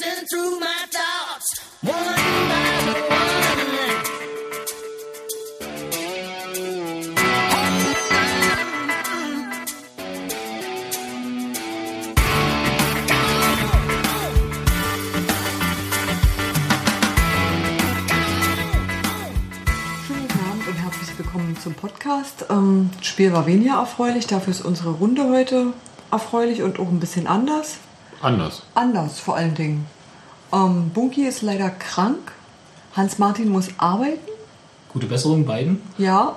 racing through my thoughts, one by one. Zum Podcast. Ähm, das Spiel war weniger erfreulich, dafür ist unsere Runde heute erfreulich und auch ein bisschen anders. Anders. Anders vor allen Dingen. Ähm, Bunky ist leider krank. Hans-Martin muss arbeiten. Gute Besserung beiden. Ja,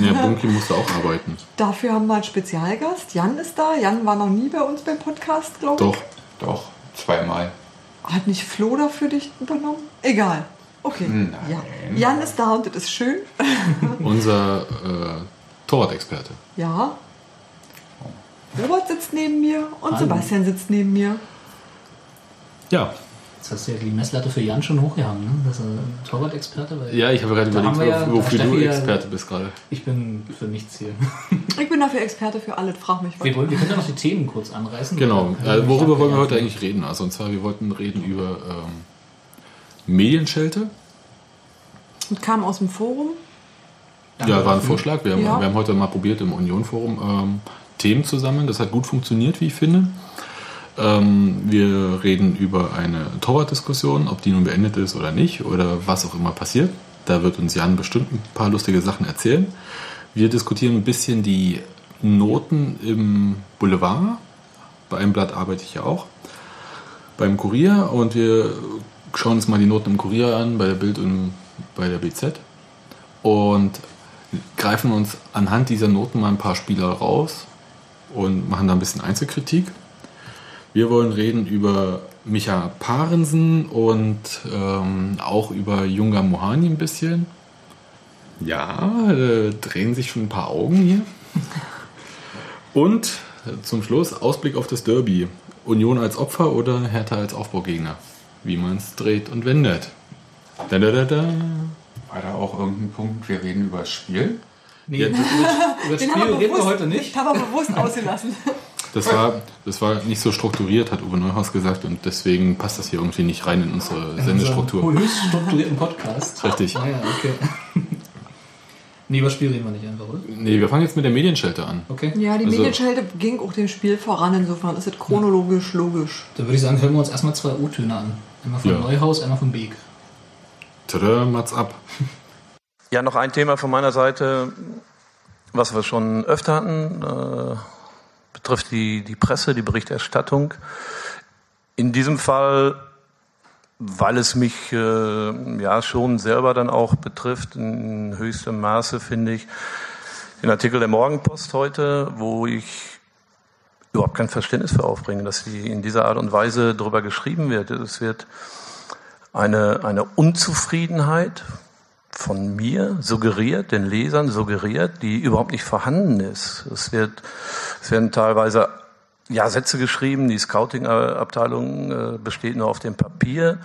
Ja, Bunky musste auch arbeiten. dafür haben wir einen Spezialgast. Jan ist da. Jan war noch nie bei uns beim Podcast, glaube ich. Doch. Doch, zweimal. Hat nicht Flo dafür dich übernommen? Egal. Okay. Nein. Ja. Jan ist da und das ist schön. Unser äh, Torwart-Experte. Ja. Robert sitzt neben mir und Hallo. Sebastian sitzt neben mir. Ja. Jetzt hast du ja die Messlatte für Jan schon hochgehangen, ne? Das ist ein Torwart-Experte. weil Ja, ich habe gerade überlegt, ja- wo- wofür du Experte bist gerade. Ich bin für nichts hier. Ich bin dafür Experte für alles. Frag mich Wir, wollen, wir können ja noch die Themen kurz anreißen. Genau. Äh, worüber wollen wir heute eigentlich reden? Also und zwar, wir wollten reden über ähm, Medienschelte. Und kam aus dem Forum. Ja, war ein. Vorschlag. Wir haben, Ja. wir haben heute mal probiert im Union-Forum ähm, Themen zu sammeln. Das hat gut funktioniert, wie ich finde. Ähm, wir reden über eine Torwart-Diskussion, ob die nun beendet ist oder nicht oder was auch immer passiert. Da wird uns Jan bestimmt ein paar lustige Sachen erzählen. Wir diskutieren ein bisschen die Noten im Boulevard. Bei einem Blatt arbeite ich ja auch. Beim Kurier und wir schauen uns mal die Noten im Kurier an, bei der Bild und bei der BZ und greifen uns anhand dieser Noten mal ein paar Spieler raus und machen da ein bisschen Einzelkritik. Wir wollen reden über Micha Parensen und ähm, auch über Junga Mohani ein bisschen. Ja, äh, drehen sich schon ein paar Augen hier. Und äh, zum Schluss Ausblick auf das Derby. Union als Opfer oder Hertha als Aufbaugegner? Wie man es dreht und wendet. Da, da, da, da. War da auch irgendein Punkt, wir reden über das Spiel? Nee, über, über das Spiel reden wir heute nicht. Haben wir bewusst ausgelassen. Das war, das war nicht so strukturiert, hat Uwe Neuhaus gesagt, und deswegen passt das hier irgendwie nicht rein in unsere Sendestruktur. Unser höchst strukturierten Podcast. Richtig. Ah ja, okay. nee, über das Spiel reden wir nicht einfach, oder? Nee, wir fangen jetzt mit der Medienschelte an. Okay. Ja, die Also- Medienschelte ging auch dem Spiel voran. Insofern ist es chronologisch logisch. Dann würde ich sagen, hören wir uns erstmal zwei O-Töne an. Einmal von Ja. Neuhaus, einmal von Beek. Tada, Mats ab. Ja, noch ein Thema von meiner Seite, was wir schon öfter hatten, äh, betrifft die, die Presse, die Berichterstattung. In diesem Fall, weil es mich äh, ja schon selber dann auch betrifft, in höchstem Maße finde ich, den Artikel der Morgenpost heute, wo ich überhaupt kein Verständnis für aufbringe, dass sie in dieser Art und Weise darüber geschrieben wird. Es wird eine, eine Unzufriedenheit von mir suggeriert, den Lesern suggeriert, die überhaupt nicht vorhanden ist. Es wird, es werden teilweise ja, Sätze geschrieben, die Scouting-Abteilung äh, besteht nur auf dem Papier.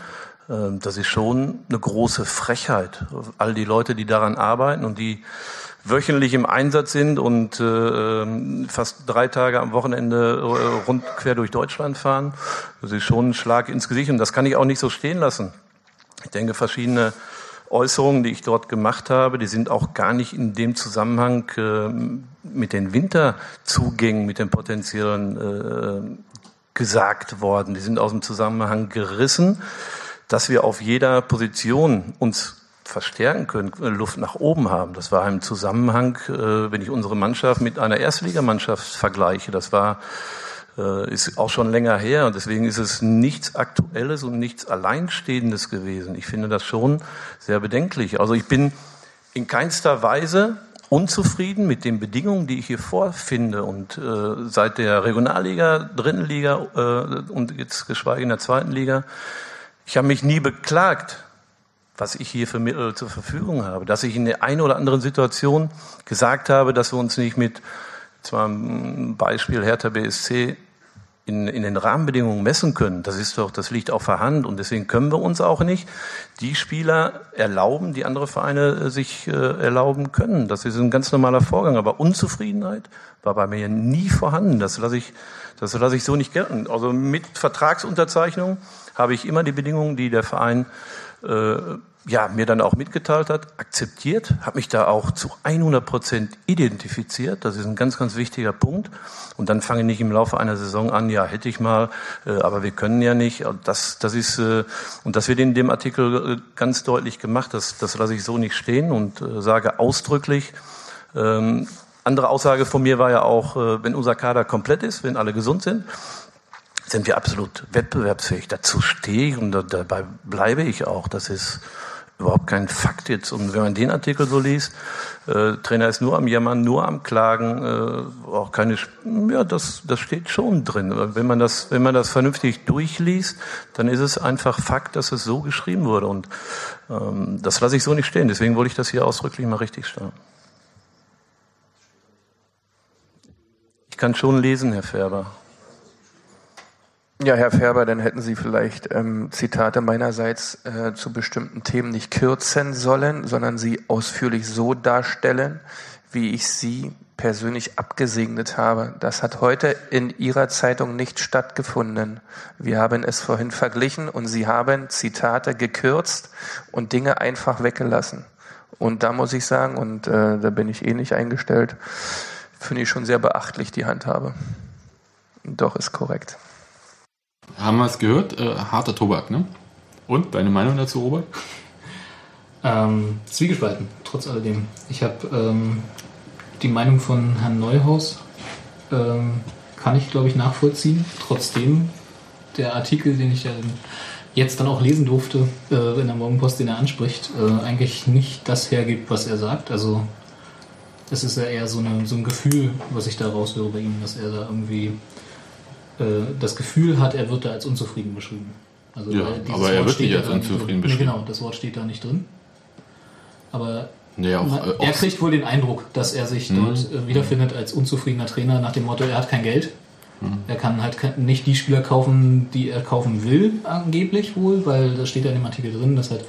Ähm, Das ist schon eine große Frechheit. All die Leute, die daran arbeiten und die wöchentlich im Einsatz sind und äh, fast drei Tage am Wochenende äh, rund quer durch Deutschland fahren, das ist schon ein Schlag ins Gesicht und das kann ich auch nicht so stehen lassen. Ich denke, verschiedene Äußerungen, die ich dort gemacht habe, die sind auch gar nicht in dem Zusammenhang äh, mit den Winterzugängen, mit den potenziellen äh, gesagt worden. Die sind aus dem Zusammenhang gerissen, dass wir auf jeder Position uns verstärken können, äh, Luft nach oben haben. Das war im Zusammenhang, äh, wenn ich unsere Mannschaft mit einer Erstligamannschaft vergleiche. Das war ist auch schon länger her und deswegen ist es nichts Aktuelles und nichts Alleinstehendes gewesen. Ich finde das schon sehr bedenklich. Also ich bin in keinster Weise unzufrieden mit den Bedingungen, die ich hier vorfinde und äh, seit der Regionalliga, dritten Liga äh, und jetzt geschweige in der zweiten Liga, ich habe mich nie beklagt, was ich hier für Mittel zur Verfügung habe, dass ich in der einen oder anderen Situation gesagt habe, dass wir uns nicht mit, zwar ein Beispiel Hertha BSC, in, in den Rahmenbedingungen messen können, das ist doch, das liegt auf der Hand und deswegen können wir uns auch nicht die Spieler erlauben, die andere Vereine äh, sich äh, erlauben können. Das ist ein ganz normaler Vorgang. Aber Unzufriedenheit war bei mir nie vorhanden. Das lasse ich, das lasse ich so nicht gelten. Also mit Vertragsunterzeichnung habe ich immer die Bedingungen, die der Verein äh, ja, mir dann auch mitgeteilt hat, akzeptiert, habe mich da auch zu 100 Prozent identifiziert. Das ist ein ganz, ganz wichtiger Punkt. Und dann fange ich nicht im Laufe einer Saison an, ja, hätte ich mal, äh, aber wir können ja nicht. Das, das ist, äh, und das wird in dem Artikel äh, ganz deutlich gemacht. Das, das lasse ich so nicht stehen und äh, sage ausdrücklich, ähm, andere Aussage von mir war ja auch, äh, wenn unser Kader komplett ist, wenn alle gesund sind, sind wir absolut wettbewerbsfähig. Dazu stehe ich und da, dabei bleibe ich auch. Das ist überhaupt kein Fakt jetzt. Und wenn man den Artikel so liest, äh, Trainer ist nur am Jammern, nur am Klagen, äh, auch keine, ja, das, das steht schon drin. Wenn man das, wenn man das vernünftig durchliest, dann ist es einfach Fakt, dass es so geschrieben wurde. Und ähm, das lasse ich so nicht stehen. Deswegen wollte ich das hier ausdrücklich mal richtig stellen. Ich kann schon lesen, Herr Färber. Ja, Herr Färber, dann hätten Sie vielleicht ähm, Zitate meinerseits äh, zu bestimmten Themen nicht kürzen sollen, sondern sie ausführlich so darstellen, wie ich sie persönlich abgesegnet habe. Das hat heute in Ihrer Zeitung nicht stattgefunden. Wir haben es vorhin verglichen und Sie haben Zitate gekürzt und Dinge einfach weggelassen. Und da muss ich sagen, und äh, da bin ich ähnlich eingestellt, finde ich schon sehr beachtlich die Handhabe. Doch, ist korrekt. Haben wir es gehört? Äh, harter Tobak, ne? Und deine Meinung dazu, Robert? Ähm, zwiegespalten, trotz alledem. Ich habe ähm, die Meinung von Herrn Neuhaus, ähm, kann ich glaube ich nachvollziehen. Trotzdem, der Artikel, den ich dann jetzt dann auch lesen durfte äh, in der Morgenpost, den er anspricht, äh, eigentlich nicht das hergibt, was er sagt. Also es ist ja eher so, eine, so ein Gefühl, was ich da raushöre bei ihm, dass er da irgendwie äh, das Gefühl hat, er wird da als unzufrieden beschrieben. Also, Ja, aber er Wort wird nicht als unzufrieden beschrieben. Nee, genau, das Wort steht da nicht drin. Aber Nee, auch, man, äh, er auch kriegt wohl den Eindruck, dass er sich Mhm. dort äh, wiederfindet als unzufriedener Trainer nach dem Motto, er hat kein Geld. Mhm. Er kann halt nicht die Spieler kaufen, die er kaufen will, angeblich wohl, weil da steht ja in dem Artikel drin, dass halt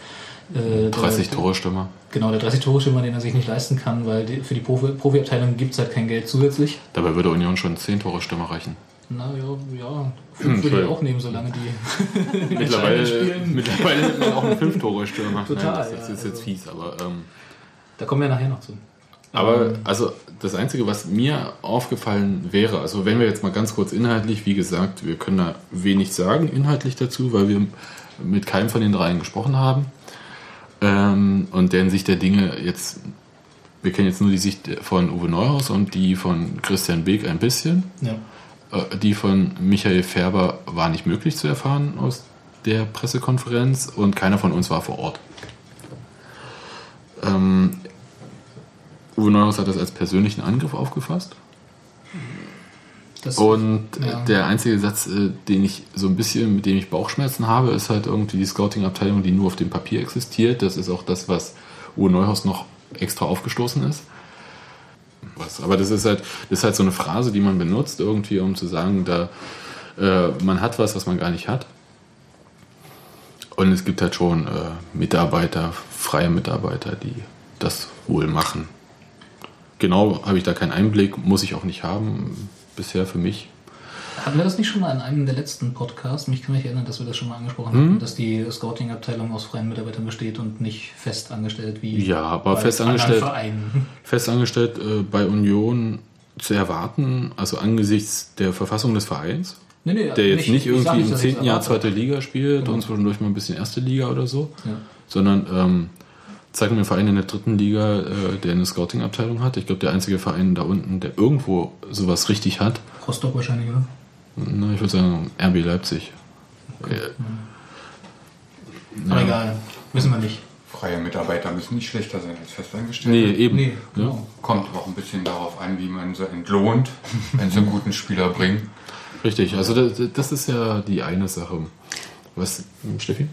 äh, 30 der, Tore Stürmer. Genau, der 30 Tore Stürmer, den er sich nicht leisten kann, weil die, für die Profi, Profiabteilung gibt es halt kein Geld zusätzlich. Dabei würde Union schon 10 Tore Stürmer reichen. Na ja, ja, fünf würde ich auch nehmen, solange die Mittlerweile, spielen. mittlerweile nimmt man auch einen 5-Tore-Stürmer. Total, Nein, das, ist- ja, ist jetzt also- fies, aber. Ähm, Da kommen wir nachher noch zu. Aber Ähm, also das Einzige, was mir aufgefallen wäre, also wenn wir jetzt mal ganz kurz inhaltlich, wie gesagt, wir können da wenig sagen inhaltlich dazu, weil wir mit keinem von den dreien gesprochen haben. Ähm, und deren Sicht der Dinge jetzt, wir kennen jetzt nur die Sicht von Uwe Neuhaus und die von Christian Beek ein bisschen. ja. Äh, Die von Michael Färber war nicht möglich zu erfahren aus der Pressekonferenz und keiner von uns war vor Ort. Ähm, Uwe Neuhaus hat das als persönlichen Angriff aufgefasst. Das, Und Ja. der einzige Satz, äh, den ich so ein bisschen, mit dem ich Bauchschmerzen habe, ist halt irgendwie die Scouting-Abteilung, die nur auf dem Papier existiert. Das ist auch das, was Uwe Neuhaus noch extra aufgestoßen ist. Was, aber das ist halt, das ist halt so eine Phrase, die man benutzt, irgendwie, um zu sagen, da äh, man hat was, was man gar nicht hat. Und es gibt halt schon äh, Mitarbeiter, freie Mitarbeiter, die das wohl machen. Genau habe ich da keinen Einblick, muss ich auch nicht haben, bisher für mich. Hatten wir das nicht schon mal in einem der letzten Podcasts? Mich kann mich erinnern, dass wir das schon mal angesprochen Hm? hatten, dass die Scouting-Abteilung aus freien Mitarbeitern besteht und nicht fest angestellt wie Ja, aber bei fest angestellt-. Festangestellt äh, bei Union zu erwarten, also angesichts der Verfassung des Vereins, Nee, nee, der jetzt nicht ich sag irgendwie im dass ich's zehnten Jahr zweite Liga spielt Genau. und zwischendurch mal ein bisschen erste Liga oder so, Ja. sondern ähm, zeig mir einen Verein in der dritten Liga, äh, der eine Scouting-Abteilung hat. Ich glaube, der einzige Verein da unten, der irgendwo sowas richtig hat, Rostock wahrscheinlich, oder? Na, ich würde sagen RB Leipzig. Äh, Aber ja. egal, wissen wir nicht. Freie Mitarbeiter müssen nicht schlechter sein als Festangestellte. Nee, eben. Nee, Ja. genau. Kommt auch ein bisschen darauf an, wie man sie entlohnt, wenn sie einen guten Spieler bringen. Richtig, also das, das ist ja die eine Sache. Was, Steffi?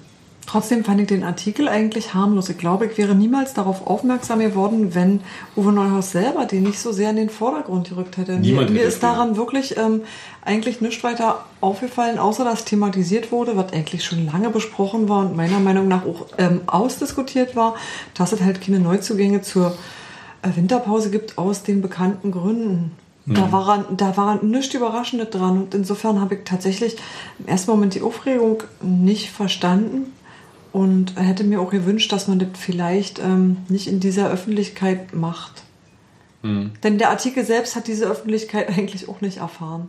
Trotzdem fand ich den Artikel eigentlich harmlos. Ich glaube, ich wäre niemals darauf aufmerksam geworden, wenn Uwe Neuhaus selber den nicht so sehr in den Vordergrund gerückt hätte. Niemand mir, mir ist daran wirklich ähm, eigentlich nichts weiter aufgefallen, außer dass thematisiert wurde, was eigentlich schon lange besprochen war und meiner Meinung nach auch ähm, ausdiskutiert war, dass es halt keine Neuzugänge zur äh, Winterpause gibt aus den bekannten Gründen. Da war, da war nichts Überraschendes dran und insofern habe ich tatsächlich im ersten Moment die Aufregung nicht verstanden und hätte mir auch gewünscht, dass man das vielleicht ähm, nicht in dieser Öffentlichkeit macht. Denn der Artikel selbst hat diese Öffentlichkeit eigentlich auch nicht erfahren.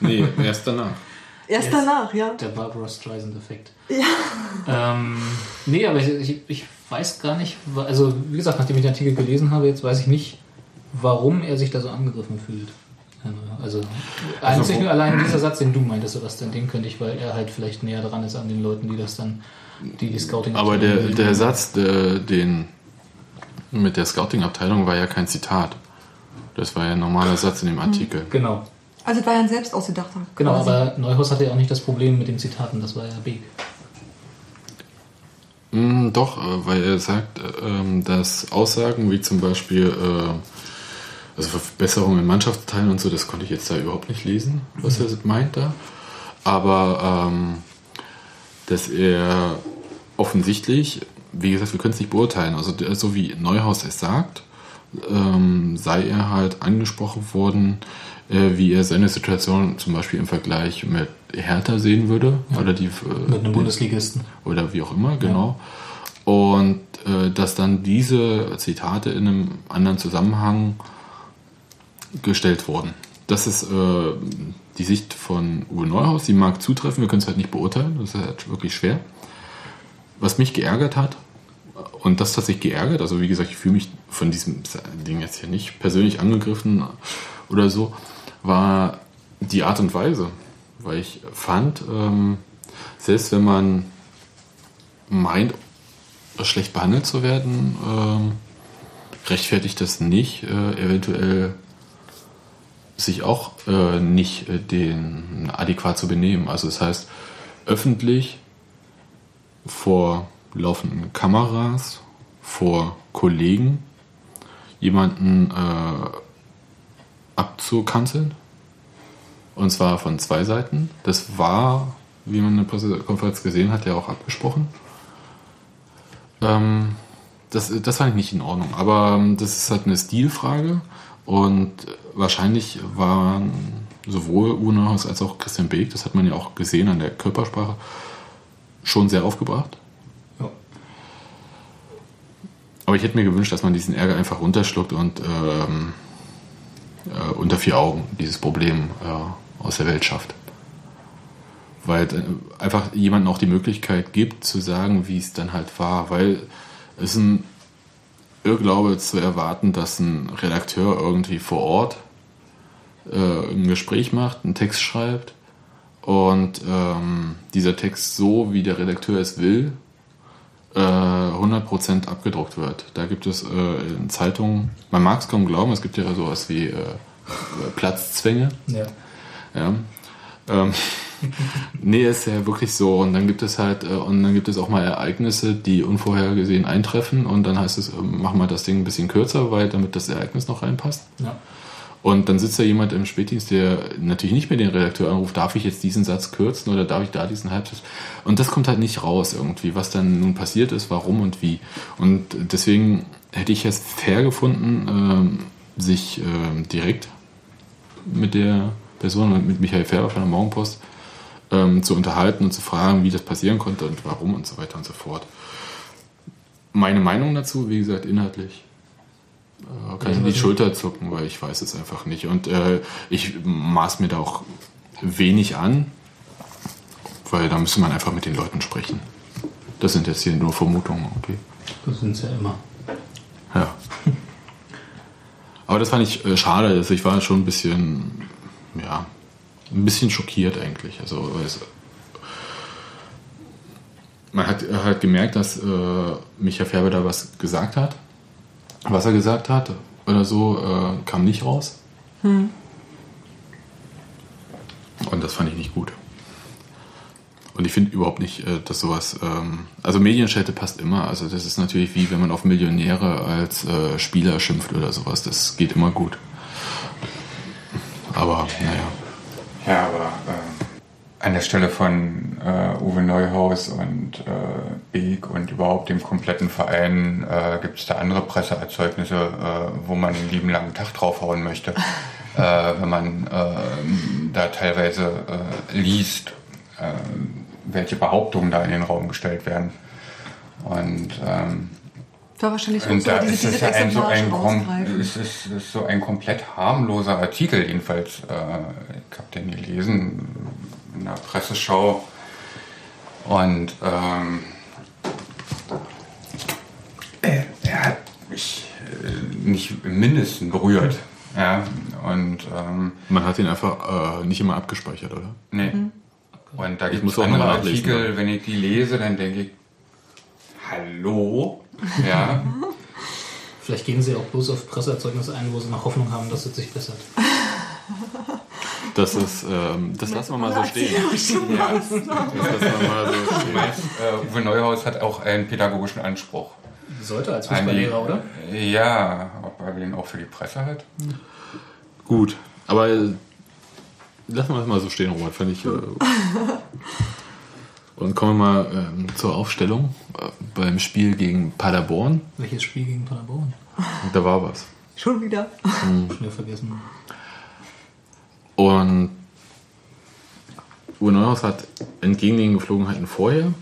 Nee, erst danach. Erst danach, ja. Der Barbara Streisand-Effekt. Ja. Ähm, nee, aber ich, ich, ich weiß gar nicht, also wie gesagt, nachdem ich den Artikel gelesen habe, jetzt weiß ich nicht, warum er sich da so angegriffen fühlt. Also, einzig wo- nur allein dieser Satz, den du meintest, Sebastian, den könnte ich, weil er halt vielleicht näher dran ist an den Leuten, die das dann, die die Scouting Aber der, der Satz, der, den mit der Scouting-Abteilung war ja kein Zitat. Das war ja ein normaler Satz in dem Artikel. Genau, Also es war ja ein selbst ausgedachter. genau, quasi. aber Neuhaus hatte ja auch nicht das Problem mit den Zitaten, das war ja Beek. Mm, doch, äh, weil er sagt, äh, ähm, dass Aussagen wie zum Beispiel äh, also Verbesserungen in Mannschaftsteilen und so, das konnte ich jetzt da überhaupt nicht lesen, was er meint da. Aber ähm, dass er offensichtlich, wie gesagt, wir können es nicht beurteilen, also so wie Neuhaus es sagt, ähm, sei er halt angesprochen worden, äh, wie er seine Situation zum Beispiel im Vergleich mit Hertha sehen würde. Oder die, äh, Mit einem Bundesligisten. oder wie auch immer, genau. Und äh, dass dann diese Zitate in einem anderen Zusammenhang gestellt wurden. Das ist äh, die Sicht von Uwe Neuhaus, die mag zutreffen, wir können es halt nicht beurteilen, das ist halt wirklich schwer. Was mich geärgert hat, und das hat sich geärgert, also wie gesagt, ich fühle mich von diesem Ding jetzt hier nicht persönlich angegriffen oder so, war die Art und Weise. Weil ich fand, ähm, selbst wenn man meint, schlecht behandelt zu werden, ähm, rechtfertigt das nicht, äh, eventuell sich auch äh, nicht äh, den adäquat zu benehmen. Also das heißt, öffentlich vor laufenden Kameras, vor Kollegen jemanden äh, abzukanzeln. Und zwar von zwei Seiten. Das war, wie man in der Pressekonferenz gesehen hat, ja auch abgesprochen. Ähm, das, das fand ich nicht in Ordnung. Aber ähm, das ist halt eine Stilfrage. Und wahrscheinlich waren sowohl Uwe Neuhaus als auch Christian Beek, das hat man ja auch gesehen an der Körpersprache, schon sehr aufgebracht. Ja. Aber ich hätte mir gewünscht, dass man diesen Ärger einfach runterschluckt und ähm, äh, unter vier Augen dieses Problem äh, aus der Welt schafft. Weil äh, einfach jemandem auch die Möglichkeit gibt, zu sagen, wie es dann halt war. Weil es ein Irrglaube zu erwarten, dass ein Redakteur irgendwie vor Ort äh, ein Gespräch macht, einen Text schreibt und ähm, dieser Text so, wie der Redakteur es will, äh, 100% abgedruckt wird. Da gibt es äh, in Zeitungen, man mag es kaum glauben, es gibt ja sowas wie äh, Platzzwänge. Ja. Ja. Ähm, nee, ist ja wirklich so. Und dann gibt es halt, äh, und dann gibt es auch mal Ereignisse, die unvorhergesehen eintreffen und dann heißt es, äh, mach mal das Ding ein bisschen kürzer, weil damit das Ereignis noch reinpasst. Ja. Und dann sitzt da jemand im Spätdienst, der natürlich nicht mehr den Redakteur anruft, darf ich jetzt diesen Satz kürzen oder darf ich da diesen Halbsatz? Und das kommt halt nicht raus irgendwie, was dann nun passiert ist, warum und wie. Und deswegen hätte ich es fair gefunden, ähm, sich ähm, direkt mit der Person, mit Michael Färber von der Morgenpost, ähm, zu unterhalten und zu fragen, wie das passieren konnte und warum und so weiter und so fort. Meine Meinung dazu, wie gesagt, inhaltlich, äh, kann ich die Schulter zucken, weil ich weiß es einfach nicht. Und äh, ich maß mir da auch wenig an, weil da müsste man einfach mit den Leuten sprechen. Das sind jetzt hier nur Vermutungen, okay. Das sind es ja immer. Ja. Aber das fand ich äh, schade. Also ich war schon ein bisschen, ja, ein bisschen schockiert eigentlich. Also es, man hat halt gemerkt, dass äh, Michael Färber da was gesagt hat. Was er gesagt hat oder so, äh, kam nicht raus. Und das fand ich nicht gut. Und ich finde überhaupt nicht, äh, dass sowas. Ähm, also Medienschelte passt immer. Also das ist natürlich wie wenn man auf Millionäre als äh, Spieler schimpft oder sowas. Das geht immer gut. Aber naja. Ja, aber äh, an der Stelle von äh, Uwe Neuhaus und äh, Beek und überhaupt dem kompletten Verein äh, gibt es da andere Presseerzeugnisse, äh, wo man den lieben langen Tag draufhauen möchte. äh, wenn man äh, da teilweise äh, liest, welche Behauptungen da in den Raum gestellt werden. Und ähm, War wahrscheinlich auch und so, da diese, ist es diese ja ein, so, ein, es ist, es ist so ein komplett harmloser Artikel, jedenfalls. Äh, ich habe den gelesen in der Presseschau. Und ähm, äh, er hat mich äh, nicht im Mindesten berührt. Ja, und ähm, Man hat ihn einfach äh, nicht immer abgespeichert, oder? Nee. Und da gibt es andere Artikel, wenn ich die lese, dann denke ich, hallo? Ja, Vielleicht gehen sie auch bloß auf Presseerzeugnisse ein, wo sie noch Hoffnung haben, dass es sich bessert. Das ist, ähm, das lassen wir mal so stehen. ja. Das lassen wir mal so Du stehen. meinst, äh, Uwe Neuhaus hat auch einen pädagogischen Anspruch. Sollte als Fußballlehrer, oder? Ja, ob er den auch für die Presse hat? Gut, aber lassen wir das mal so stehen, Robert, fand ich. Äh, und kommen wir mal ähm, zur Aufstellung äh, beim Spiel gegen Paderborn. Welches Spiel gegen Paderborn? Und da war was. Schon wieder. Schnell vergessen. Und Uwe Neuhaus hat entgegen den Geflogenheiten vorher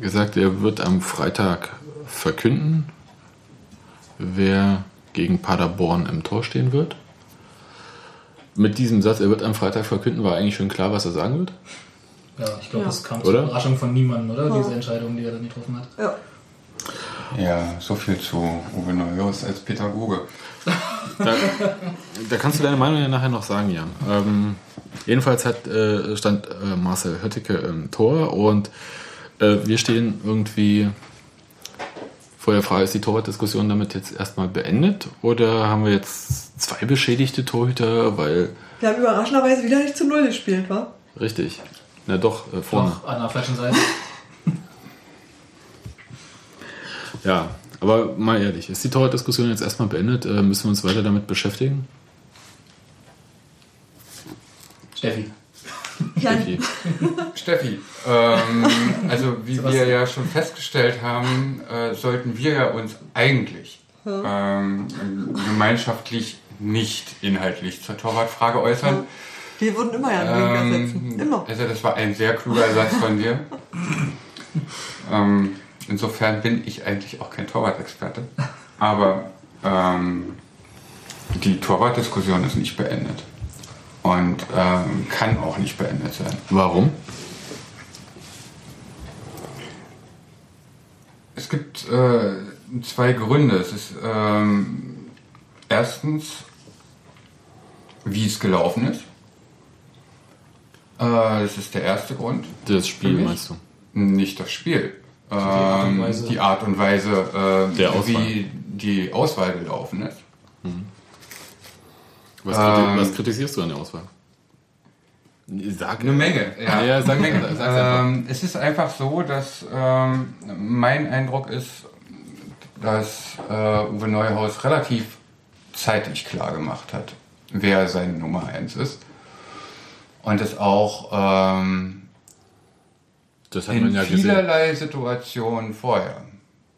gesagt, er wird am Freitag verkünden, wer gegen Paderborn im Tor stehen wird. Mit diesem Satz, er wird am Freitag verkünden, war eigentlich schon klar, was er sagen wird. Ja, ich glaube, Ja. das kam Oder? zur Überraschung von niemandem, oder? Diese Entscheidung, die er dann getroffen hat. Ja. Ja, so viel zu Uwe Neuhaus als Pädagoge. Da, da kannst du deine Meinung ja nachher noch sagen, Jan. Ähm, jedenfalls hat, äh, stand äh, Marcel Höttike im Tor und äh, wir stehen irgendwie vor der Frage, ist die Torwartdiskussion damit jetzt erstmal beendet oder haben wir jetzt zwei beschädigte Torhüter, weil, Wir haben überraschenderweise wieder nicht zu Null gespielt, wa? richtig, na doch, äh, vorne. Doch, an der falschen Seite. Ja, aber mal ehrlich, ist die Torwartdiskussion jetzt erstmal beendet? Äh, müssen wir uns weiter damit beschäftigen? Steffi. Steffi? Steffi, ähm, also wie wir ja schon festgestellt haben, äh, sollten wir ja uns eigentlich ähm, gemeinschaftlich nicht inhaltlich zur Torwartfrage äußern. Wir würden immer ja einen Link ersetzen. Ähm, Immer. Also das war ein sehr kluger Satz von dir. ähm, insofern bin ich eigentlich auch kein Torwartexperte. Aber ähm, die Torwartdiskussion ist nicht beendet. Und ähm, kann auch nicht beendet sein. Warum? Es gibt äh, zwei Gründe. Es ist ähm, erstens, wie es gelaufen ist. Äh, das ist der erste Grund. Das Spiel meinst du? Nicht das Spiel. Art und Ähm, Weise. die Art und Weise, äh, Der Auswahl. wie die Auswahl gelaufen ist. Was, kriti- Ähm, was kritisierst du an der Auswahl? Sag Eine Menge. Ja, ja sag, Menge. sag's. Ähm, es ist einfach so, dass ähm, mein Eindruck ist, dass äh, Uwe Neuhaus relativ zeitig klar gemacht hat, wer seine Nummer 1 ist. Und es auch ähm, Das hat in ja gesehen. vielerlei Situationen vorher,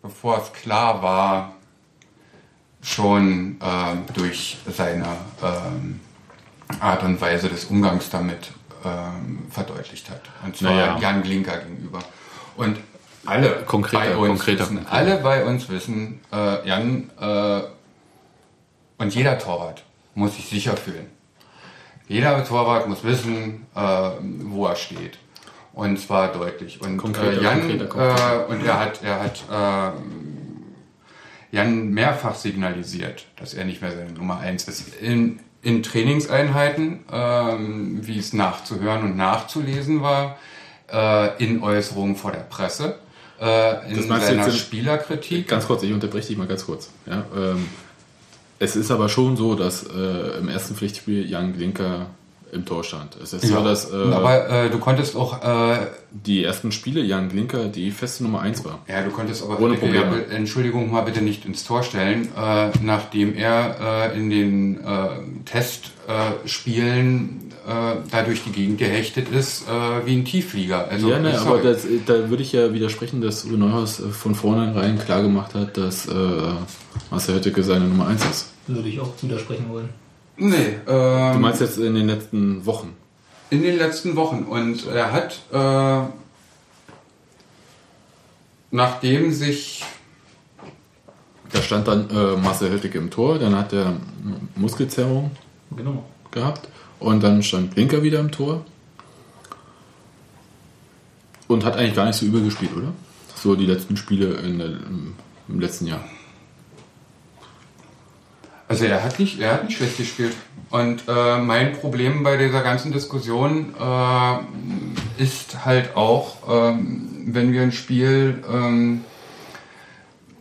bevor es klar war, schon ähm, durch seine ähm, Art und Weise des Umgangs damit ähm, verdeutlicht hat. Und zwar Naja. Jan Glinker gegenüber. Und alle Konkreter- bei uns konkreter- wissen, alle bei uns wissen, äh, Jan äh, und jeder Torwart muss sich sicher fühlen. Jeder Torwart muss wissen, äh, wo er steht. Und zwar deutlich. Und Konkreter, äh, Jan, konkreter, konkreter. Äh, und er hat, er hat äh, Jan mehrfach signalisiert, dass er nicht mehr seine Nummer 1 ist. In, in Trainingseinheiten, ähm, wie es nachzuhören und nachzulesen war, äh, in Äußerungen vor der Presse, äh, in seiner Spielerkritik. Ganz kurz, ich unterbreche dich mal ganz kurz. Ja, ähm, es ist aber schon so, dass äh, im ersten Pflichtspiel Jan Glinker im Tor stand. Es ist Ja. so, dass äh, aber äh, du konntest auch, äh, die ersten Spiele Jan Glinker die feste Nummer 1 war. ja, du konntest aber Ohne ja, Probleme. be- Entschuldigung mal bitte nicht ins Tor stellen, äh, nachdem er äh, in den äh, Testspielen äh, da durch die Gegend gehechtet ist, äh, wie ein Tiefflieger. Also, ja, ne, aber das, da würde ich ja widersprechen, dass Uwe Neuhaus äh, von vornherein klar gemacht hat, dass äh, Marcel Hötteke seine Nummer 1 ist. Würde ich auch widersprechen wollen. Nee, Du ähm, meinst jetzt in den letzten Wochen? in den letzten Wochen. Und er hat, äh, nachdem sich Da stand dann äh, Marcel Hötteke im Tor, dann hat er Muskelzerrung Genau. gehabt und dann stand Blinker wieder im Tor und hat eigentlich gar nicht so übel gespielt, oder? So die letzten Spiele der, im, letzten Jahr. Also er hat nicht, er hat nicht schlecht gespielt. Und äh, mein Problem bei dieser ganzen Diskussion äh, ist halt auch, ähm, wenn wir ein Spiel, ähm,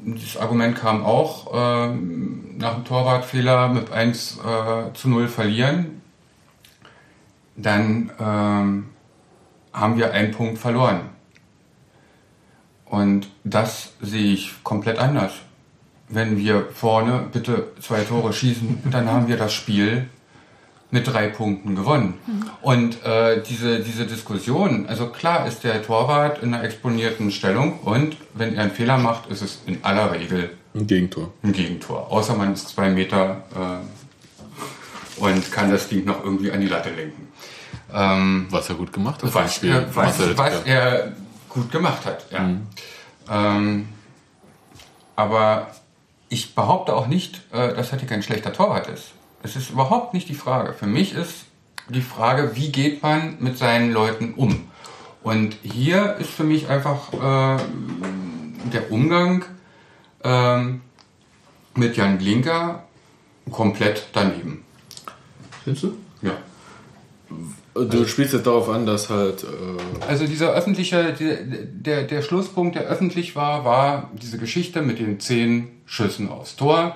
das Argument kam auch, ähm, nach dem Torwartfehler mit 1 äh, zu 0 verlieren, dann ähm, haben wir einen Punkt verloren. Und das sehe ich komplett anders wenn wir vorne bitte zwei Tore schießen, dann haben wir das Spiel mit drei Punkten gewonnen. Und äh, diese, diese Diskussion, also klar ist der Torwart in einer exponierten Stellung und wenn er einen Fehler macht, ist es in aller Regel Ein Gegentor. ein Gegentor. Außer man ist zwei Meter äh, und kann das Ding noch irgendwie an die Latte lenken. Ähm, Was er gut gemacht hat. was, er, was, was Hötteke. er gut gemacht hat. Ja. Ähm, aber ich behaupte auch nicht, äh, dass Höttike ein schlechter Torwart ist. Es ist überhaupt nicht die Frage. Für mich ist die Frage, wie geht man mit seinen Leuten um? Und hier ist für mich einfach äh, der Umgang ähm, mit Jan Blinker komplett daneben. Findest du? Ja. Du spielst jetzt darauf an, dass halt. Äh, Also dieser öffentliche, der, der, Schlusspunkt, der öffentlich war, war diese Geschichte mit den zehn Schüssen aufs Tor,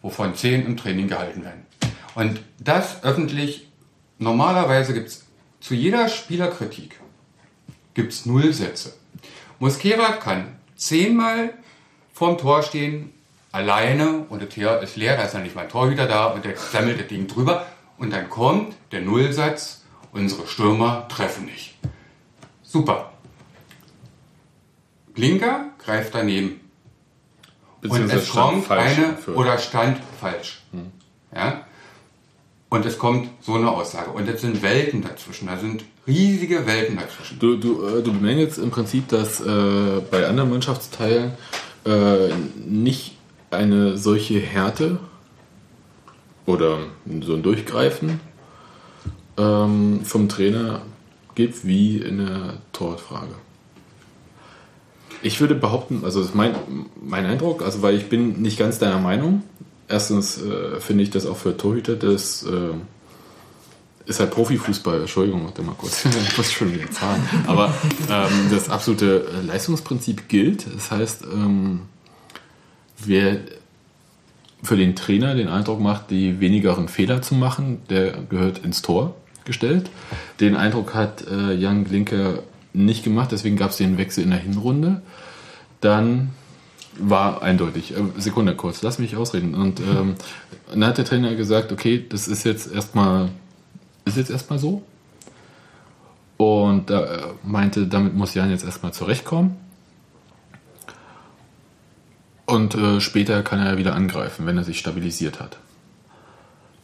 wovon zehn im Training gehalten werden. Und das öffentlich, normalerweise gibt es zu jeder Spielerkritik gibt's null Sätze. Muskera kann zehnmal vorm Tor stehen, alleine und der Tor ist leer, da ist dann nicht mal ein Torhüter da und der sammelt das Ding drüber und dann kommt der Nullsatz, unsere Stürmer treffen nicht. Super. Blinker greift daneben. Und es kommt eine oder stand falsch. Ja? Und es kommt so eine Aussage. Und es sind Welten dazwischen. Da sind riesige Welten dazwischen. Du, du, äh, du bemängelst im Prinzip, dass äh, bei anderen Mannschaftsteilen äh, nicht eine solche Härte oder so ein Durchgreifen ähm, vom Trainer gibt wie in der Torwartfrage. Ich würde behaupten, also das ist mein, mein Eindruck, also weil ich bin nicht ganz deiner Meinung. Erstens äh, finde ich das auch für Torhüter, das äh, ist halt Profifußball, Entschuldigung, warte mal kurz, ich muss schon wieder zahlen. Aber ähm, das absolute Leistungsprinzip gilt. Das heißt, ähm, wer für den Trainer den Eindruck macht, die wenigeren Fehler zu machen, der gehört ins Tor gestellt. Den Eindruck hat äh, Jan Glinker nicht gemacht, deswegen gab es den Wechsel in der Hinrunde. Dann war eindeutig. Äh, Sekunde kurz, lass mich ausreden. Und ähm, dann hat der Trainer gesagt, okay, das ist jetzt erstmal ist jetzt erstmal so. Und äh, meinte, damit muss Jan jetzt erstmal zurechtkommen. Und äh, später kann er wieder angreifen, wenn er sich stabilisiert hat.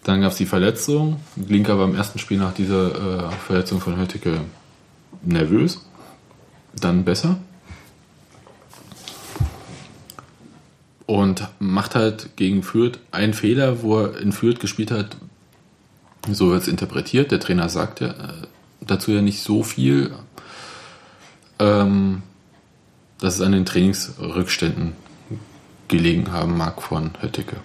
Dann gab es die Verletzung. Glinker war im ersten Spiel nach dieser äh, Verletzung von Höttike nervös. Dann besser. Und macht halt gegen Fürth einen Fehler, wo er in Fürth gespielt hat. So wird es interpretiert. Der Trainer sagt ja äh, dazu ja nicht so viel. Ähm, dass es an den Trainingsrückständen gelegen haben mag von Höttike.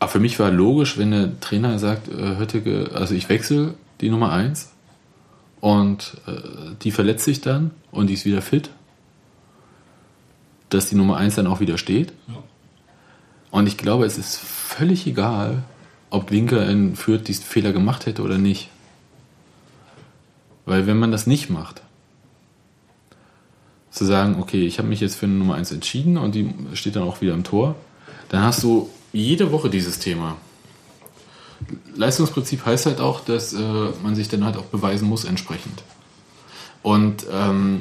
Aber für mich war logisch, wenn der Trainer sagt, äh, Höttike, also ich wechsle die Nummer 1 und äh, die verletzt sich dann und die ist wieder fit, dass die Nummer 1 dann auch wieder steht. Und ich glaube, es ist völlig egal, ob Linker in Fürth diesen Fehler gemacht hätte oder nicht. Weil wenn man das nicht macht, zu sagen, okay, ich habe mich jetzt für eine Nummer 1 entschieden und die steht dann auch wieder im Tor, dann hast du jede Woche dieses Thema. Leistungsprinzip heißt halt auch, dass äh, man sich dann halt auch beweisen muss entsprechend. Und ähm,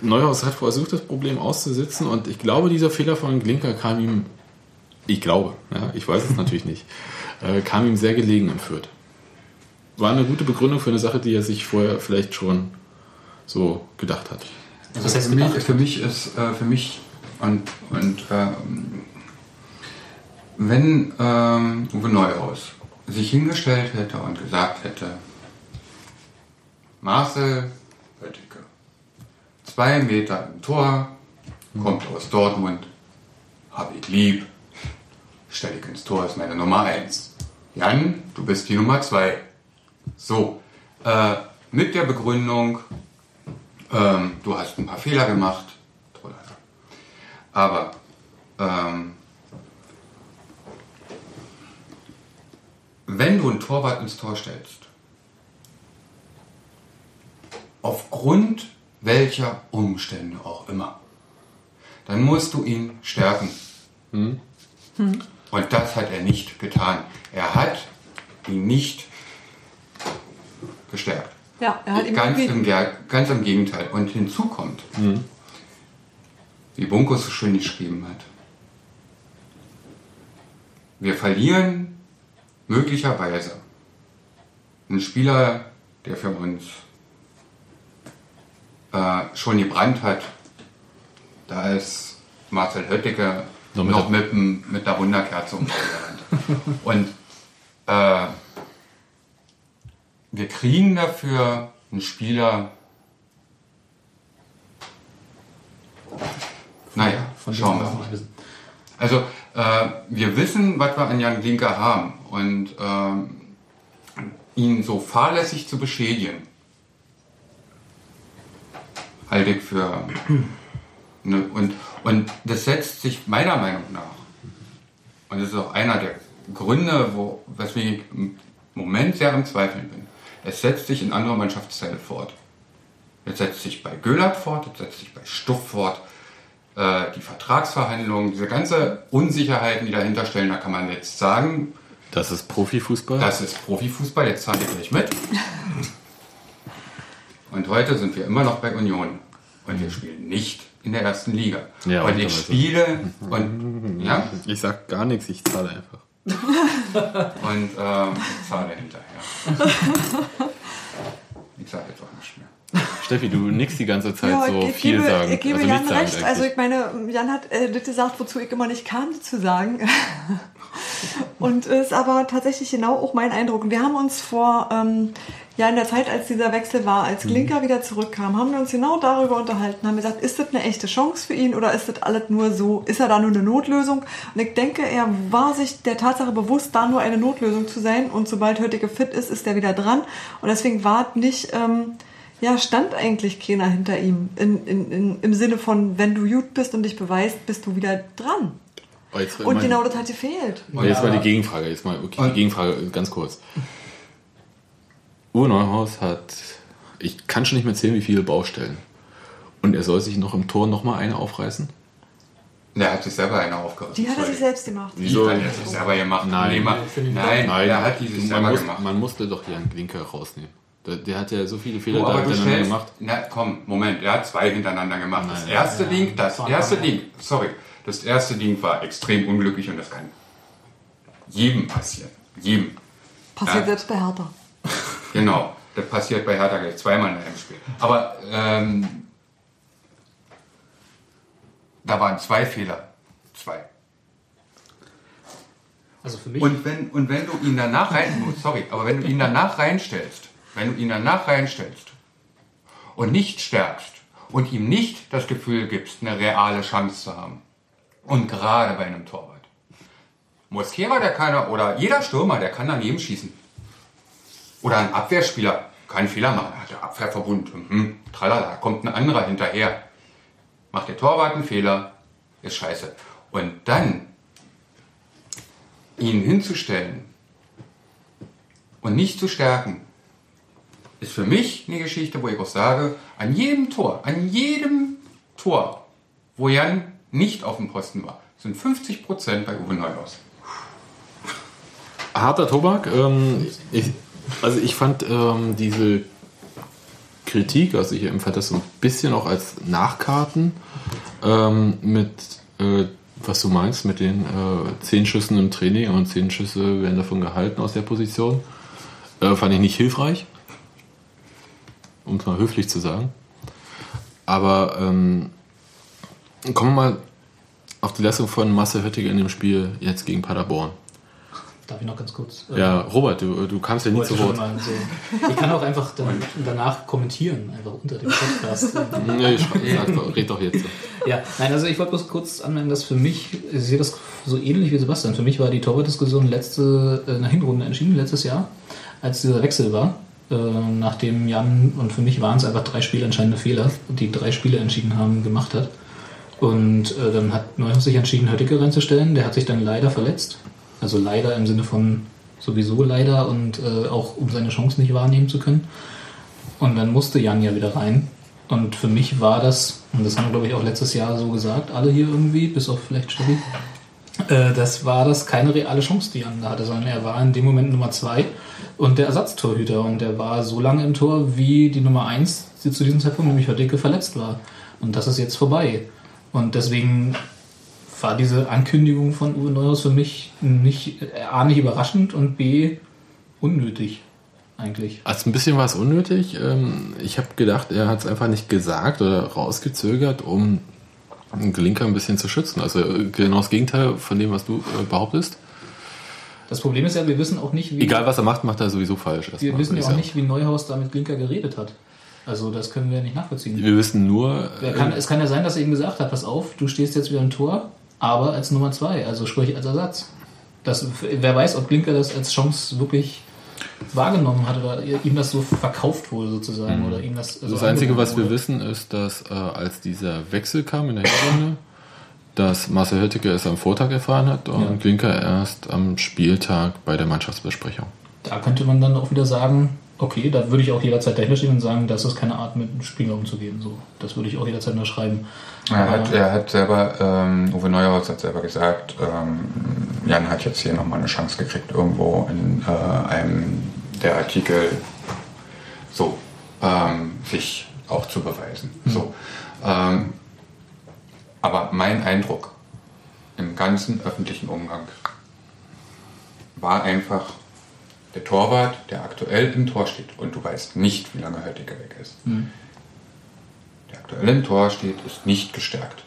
Neuhaus hat versucht, das Problem auszusitzen und ich glaube, dieser Fehler von Glinker kam ihm, ich glaube, ja, ich weiß es natürlich nicht, äh, kam ihm sehr gelegen in Fürth. War eine gute Begründung für eine Sache, die er sich vorher vielleicht schon so gedacht hat. Also für, mich, für mich ist, äh, für mich und, und ähm, wenn ähm, Uwe Neuhaus sich hingestellt hätte und gesagt hätte, Marcel Oettinger, zwei Meter im Tor, kommt aus Dortmund, hab ich lieb, stell ich ins Tor, ist meine Nummer eins. Jan, du bist die Nummer zwei. So, äh, mit der Begründung, ähm, du hast ein paar Fehler gemacht. Aber ähm, wenn du einen Torwart ins Tor stellst, aufgrund welcher Umstände auch immer, dann musst du ihn stärken. Und das hat er nicht getan. Er hat ihn nicht gestärkt. Ja, er hat Ganz im, ganz im Gegenteil. Und hinzu kommt, wie Bunko so schön geschrieben hat, wir verlieren möglicherweise einen Spieler, der für uns äh, schon gebrannt hat, da ist Marcel Höttike Noch noch, mit mit, mit der Wunderkerze um Und äh, wir kriegen dafür einen Spieler. Naja, Von schauen wir mal. Also, äh, wir wissen, was wir an Jan Linker haben. Und ähm, ihn so fahrlässig zu beschädigen, halte ich für. Ne, und, und das setzt sich meiner Meinung nach, und das ist auch einer der Gründe, wo, weswegen ich im Moment sehr am Zweifeln bin, es setzt sich in anderer Mannschaftsteile fort. Es setzt sich bei Göllert fort, es setzt sich bei Stuff fort, äh, die Vertragsverhandlungen, diese ganze Unsicherheiten, die dahinter stellen, da kann man jetzt sagen, Das ist Profifußball. das ist Profifußball, jetzt zahle ich gleich mit. Und heute sind wir immer noch bei Union. Und wir spielen nicht in der ersten Liga. Ja, und ich spiele und ja, Ich sag gar nichts, ich zahle einfach. Und ähm, ich zahle hinterher. Ich sage jetzt auch nicht mehr. Steffi, du nix die ganze Zeit Ja, so ich viel gebe, sagen. ich gebe also Jan recht. Also ich meine, Jan hat äh, das gesagt, wozu ich immer nicht kam, das zu sagen. Und ist aber tatsächlich genau auch mein Eindruck. Und wir haben uns vor, ähm, ja in der Zeit, als dieser Wechsel war, als Mhm. Glinker wieder zurückkam, haben wir uns genau darüber unterhalten, haben gesagt, ist das eine echte Chance für ihn oder ist das alles nur so, ist er da nur eine Notlösung? Und ich denke, er war sich der Tatsache bewusst, da nur eine Notlösung zu sein und sobald Hörtige fit ist, ist er wieder dran. Und deswegen war es nicht... Ähm, ja, stand eigentlich keiner hinter ihm. In, in, in, Im Sinne von, wenn du gut bist und dich beweist, bist du wieder dran. Jetzt, Und mein- genau das hat gefehlt. Aber jetzt mal die Gegenfrage. Jetzt mal okay, die Und- Gegenfrage ganz kurz. Uwe Neuhaus hat, ich kann schon nicht mehr zählen, wie viele Baustellen. Und er soll sich noch im Tor noch mal eine aufreißen? Der hat sich selber eine aufgerissen. Die hat er sich selbst gemacht. Wieso? Die hat er sich selber gemacht. Nein. Ich nein, Nein, der hat die sich man, selber muss, gemacht. man musste doch Jan Glinker rausnehmen. Der, der hat ja so viele Fehler du hintereinander stellst, gemacht. na komm, Moment, er hat zwei hintereinander gemacht. Das Nein. erste Ding, das war erste Ding, sorry, das erste Ding war extrem unglücklich und das kann jedem passieren. Jedem. Passiert Ja. selbst bei Hertha. Genau, das passiert bei Hertha gleich zweimal in einem Spiel. Aber ähm, da waren zwei Fehler. Zwei. Also für mich, Und wenn, und wenn du ihn danach rein, oh, sorry, aber wenn du ihn danach reinstellst, wenn du ihn danach reinstellst und nicht stärkst und ihm nicht das Gefühl gibst, eine reale Chance zu haben, und gerade bei einem Torwart, Mosquera, der kann, oder jeder Stürmer, der kann daneben schießen. Oder ein Abwehrspieler, keinen Fehler machen, hat der Abwehrverbund, mhm, tralala, kommt ein anderer hinterher. Macht der Torwart einen Fehler, ist scheiße. Und dann ihn hinzustellen und nicht zu stärken, ist für mich eine Geschichte, wo ich auch sage, an jedem Tor, an jedem Tor, wo Jan nicht auf dem Posten war, sind 50 Prozent bei Uwe Neuhaus. harter Tobak. Ähm, ich, also ich fand ähm, diese Kritik, also ich empfand das so ein bisschen auch als Nachkarten ähm, mit, äh, was du meinst, mit den äh, zehn Schüssen im Training und zehn Schüsse werden davon gehalten aus der Position. Äh, fand ich nicht hilfreich, um es mal höflich zu sagen. Aber ähm, kommen wir mal auf die Leistung von Marcel Höttiger in dem Spiel jetzt gegen Paderborn. Darf ich noch ganz kurz? äh, Ja, Robert, du, du kamst ja nie zu Wort. Ich kann auch einfach dann danach kommentieren, einfach unter dem Podcast. Nee, ich sag red doch jetzt. Ja, nein, also ich wollte bloß kurz anmerken, dass für mich, ich sehe das so ähnlich wie Sebastian, für mich war die Torwartdiskussion letzte, äh, der Hinrunde entschieden, letztes Jahr, als dieser Wechsel war. Äh, nachdem Jan, und für mich waren es einfach drei spielentscheidende Fehler, die drei Spiele entschieden haben, gemacht hat. Und äh, dann hat Neuhaus sich entschieden, Höttike reinzustellen. Der hat sich dann leider verletzt. Also leider im Sinne von sowieso leider und äh, auch um seine Chance nicht wahrnehmen zu können. Und dann musste Jan ja wieder rein. Und für mich war das, und das haben wir glaube ich auch letztes Jahr so gesagt, alle hier irgendwie, bis auf vielleicht Steffi, äh, das war das keine reale Chance, die Jan da hatte, sondern er war in dem Moment Nummer zwei und der Ersatztorhüter. Und er war so lange im Tor, wie die Nummer eins, die zu diesem Zeitpunkt nämlich Hördecke verletzt war. Und das ist jetzt vorbei. Und deswegen war diese Ankündigung von Uwe Neuhaus für mich nicht, A, nicht überraschend und B, unnötig eigentlich. Also ein bisschen war es unnötig. Ähm, Ich habe gedacht, er hat es einfach nicht gesagt oder rausgezögert, um Glinker ein bisschen zu schützen. Also äh, genau das Gegenteil von dem, was du äh, behauptest. Das Problem ist ja, wir wissen auch nicht, wie, Egal was er macht, macht er sowieso falsch. wir wissen würde ja auch nicht, wie Neuhaus da mit Glinker geredet hat. Also das können wir nicht nachvollziehen. Wir wissen nur, Er äh, kann, es kann ja sein, dass er ihm gesagt hat, pass auf, du stehst jetzt wieder im Tor, aber als Nummer zwei, also sprich als Ersatz. Das, wer weiß, ob Glinker das als Chance wirklich wahrgenommen hat oder ihm das so verkauft wurde sozusagen oder ihm das. so das Einzige, was wir wissen, ist, dass äh, als dieser Wechsel kam in der Hinrunde, dass Marcel Höttike es am Vortag erfahren hat und Ja. Glinker erst am Spieltag bei der Mannschaftsbesprechung. Da könnte man dann auch wieder sagen, okay, da würde ich auch jederzeit dahinter stehen und sagen, das ist keine Art, mit einem Spieler umzugehen. So, das würde ich auch jederzeit unterschreiben. Er hat, er hat selber, ähm, Uwe Neuhaus hat selber gesagt, ähm, Jan hat jetzt hier nochmal eine Chance gekriegt, irgendwo in äh, einem der Artikel so ähm, sich auch zu beweisen. So. Aber mein Eindruck im ganzen öffentlichen Umgang war einfach, der Torwart, der aktuell im Tor steht, und du weißt nicht, wie lange Höttiger weg ist, der aktuell im Tor steht, ist nicht gestärkt.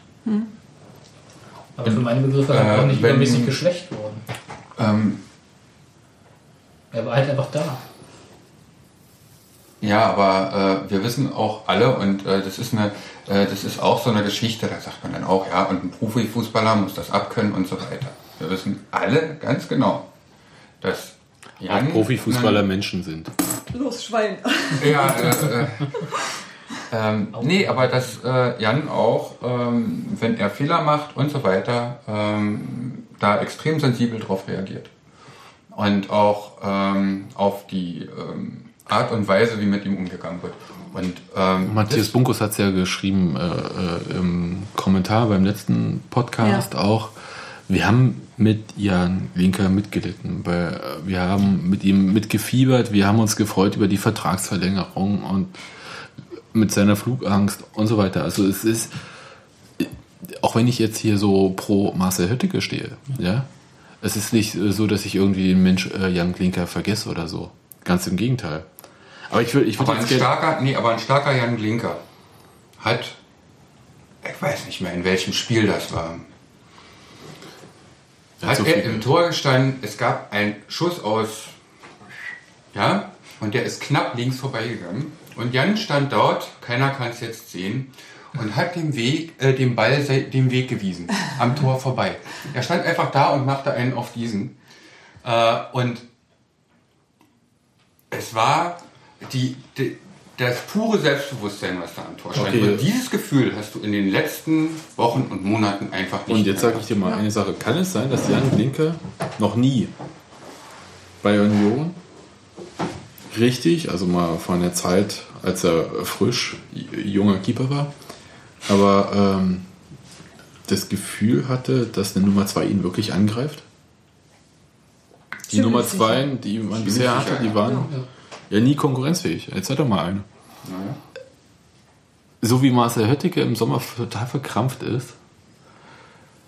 Aber für meine Begriffe hat er Äh, auch nicht wenn- übermäßig geschwächt worden. Ähm, Er war halt einfach da. Ja, aber äh, wir wissen auch alle, und äh, das, ist eine, äh, das ist auch so eine Geschichte, da sagt man dann auch, ja, und ein Profifußballer muss das abkönnen und so weiter. Wir wissen alle ganz genau, dass Jan... Auch Profifußballer Menschen sind. Los, Schwein. Ja, äh, äh, ähm, nee, aber dass äh, Jan auch, ähm, wenn er Fehler macht und so weiter, ähm, da extrem sensibel drauf reagiert. Und auch ähm, auf die ähm, Art und Weise, wie mit ihm umgegangen wird. Und ähm, Matthias Bunkus hat es ja geschrieben äh, äh, im Kommentar beim letzten Podcast auch. Wir haben mit Jan Linker mitgelitten. Weil äh, wir haben mit ihm mitgefiebert, wir haben uns gefreut über die Vertragsverlängerung und mit seiner Flugangst und so weiter. Also es ist, auch wenn ich jetzt hier so pro Marcel Höttike stehe, ja, es ist nicht äh, so, dass ich irgendwie den Mensch äh, Jan Klinker vergesse oder so. Ganz im Gegenteil. Aber ich will, ich Aber ein starker, nee, aber ein starker Jan Glinker hat, ich weiß nicht mehr, in welchem Spiel das war, hat so er im Tor gestanden, es gab einen Schuss aus, ja, und der ist knapp links vorbeigegangen. Und Jan stand dort, keiner kann es jetzt sehen, und hat den Weg, äh, dem Ball den Weg gewiesen, am Tor vorbei. Er stand einfach da und machte einen auf diesen. Äh, und es war die, die, das pure Selbstbewusstsein, was da am Tor stand. Okay. Und dieses Gefühl hast du in den letzten Wochen und Monaten einfach nicht Und jetzt sage ich dir mal eine Sache. Kann es sein, dass Jan Blinker noch nie bei Union richtig, also mal von der Zeit, als er frisch junger Keeper war. Aber ähm, das Gefühl hatte, dass eine Nummer 2 ihn wirklich angreift. Die Nummer sicher. 2, die man bisher hatte, die waren ja. Nie konkurrenzfähig. Jetzt hat er mal eine. Naja. So wie Marcel Höttike im Sommer total verkrampft ist,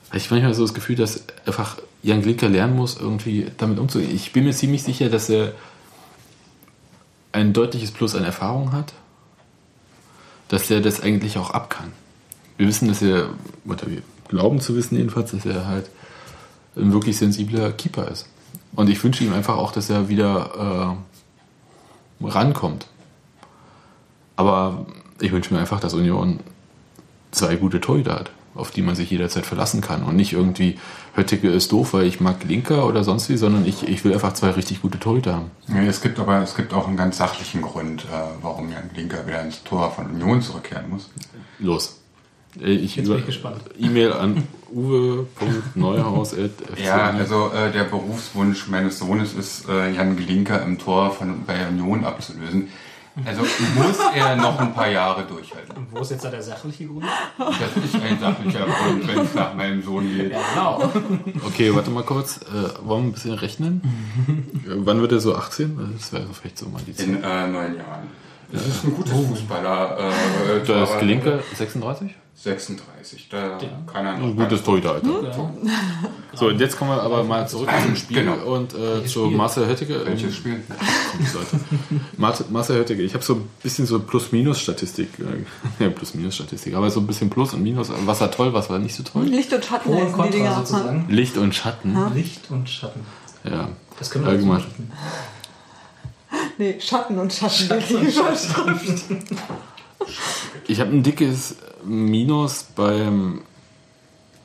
habe ich manchmal so das Gefühl, dass einfach Jan Glinker lernen muss, irgendwie damit umzugehen. Ich bin mir ziemlich sicher, dass er ein deutliches Plus an Erfahrung hat, dass er das eigentlich auch ab kann. Wir wissen, dass er, oder wir glauben zu wissen jedenfalls, dass er halt ein wirklich sensibler Keeper ist. Und ich wünsche ihm einfach auch, dass er wieder äh, rankommt. Aber ich wünsche mir einfach, dass Union zwei gute Torhüter hat, auf die man sich jederzeit verlassen kann. Und nicht irgendwie, Höttike ist doof, weil ich mag Linker oder sonst wie, sondern ich, ich will einfach zwei richtig gute Torhüter haben. Nee, es gibt aber es gibt auch einen ganz sachlichen Grund, äh, warum Jan Linker wieder ins Tor von Union zurückkehren muss. Los. Äh, Ich Jetzt bin ich gespannt. E-Mail an uwe.neuhaus. Ja, also äh, der Berufswunsch meines Sohnes ist, äh, Jan Glinker im Tor von bei Union abzulösen. Also muss er noch ein paar Jahre durchhalten. Und wo ist jetzt da der sachliche Grund? Das ist ein sachlicher Grund, wenn es nach meinem Sohn geht. Ja, genau. Okay, warte mal kurz. Äh, wollen wir ein bisschen rechnen? Äh, Wann wird er so 18? Das wäre vielleicht so mal die Zeit. In äh, neun Jahren. Das ist ein guter Fußballer. Äh, Da ist Glinker 36? 36. Da kann er noch. Ein gutes Torhüteralter. Ja. So, und jetzt kommen wir aber mal zurück zum Spiel Genau. und äh, zu Spiel? Marcel Höttike. Welches Spiel? Marcel Marcel ich habe so ein bisschen so Plus-Minus-Statistik. äh, Ja, Plus-Minus-Statistik, aber so ein bisschen Plus und Minus. Was war toll, was war nicht so toll? Licht und Schatten Pro und Dinger. sozusagen. Licht und Schatten. Licht und Schatten. Ja. Das können wir Allgemein. Nee, Schatten und Schatten. die Überschrift. Ich habe ein dickes Minus beim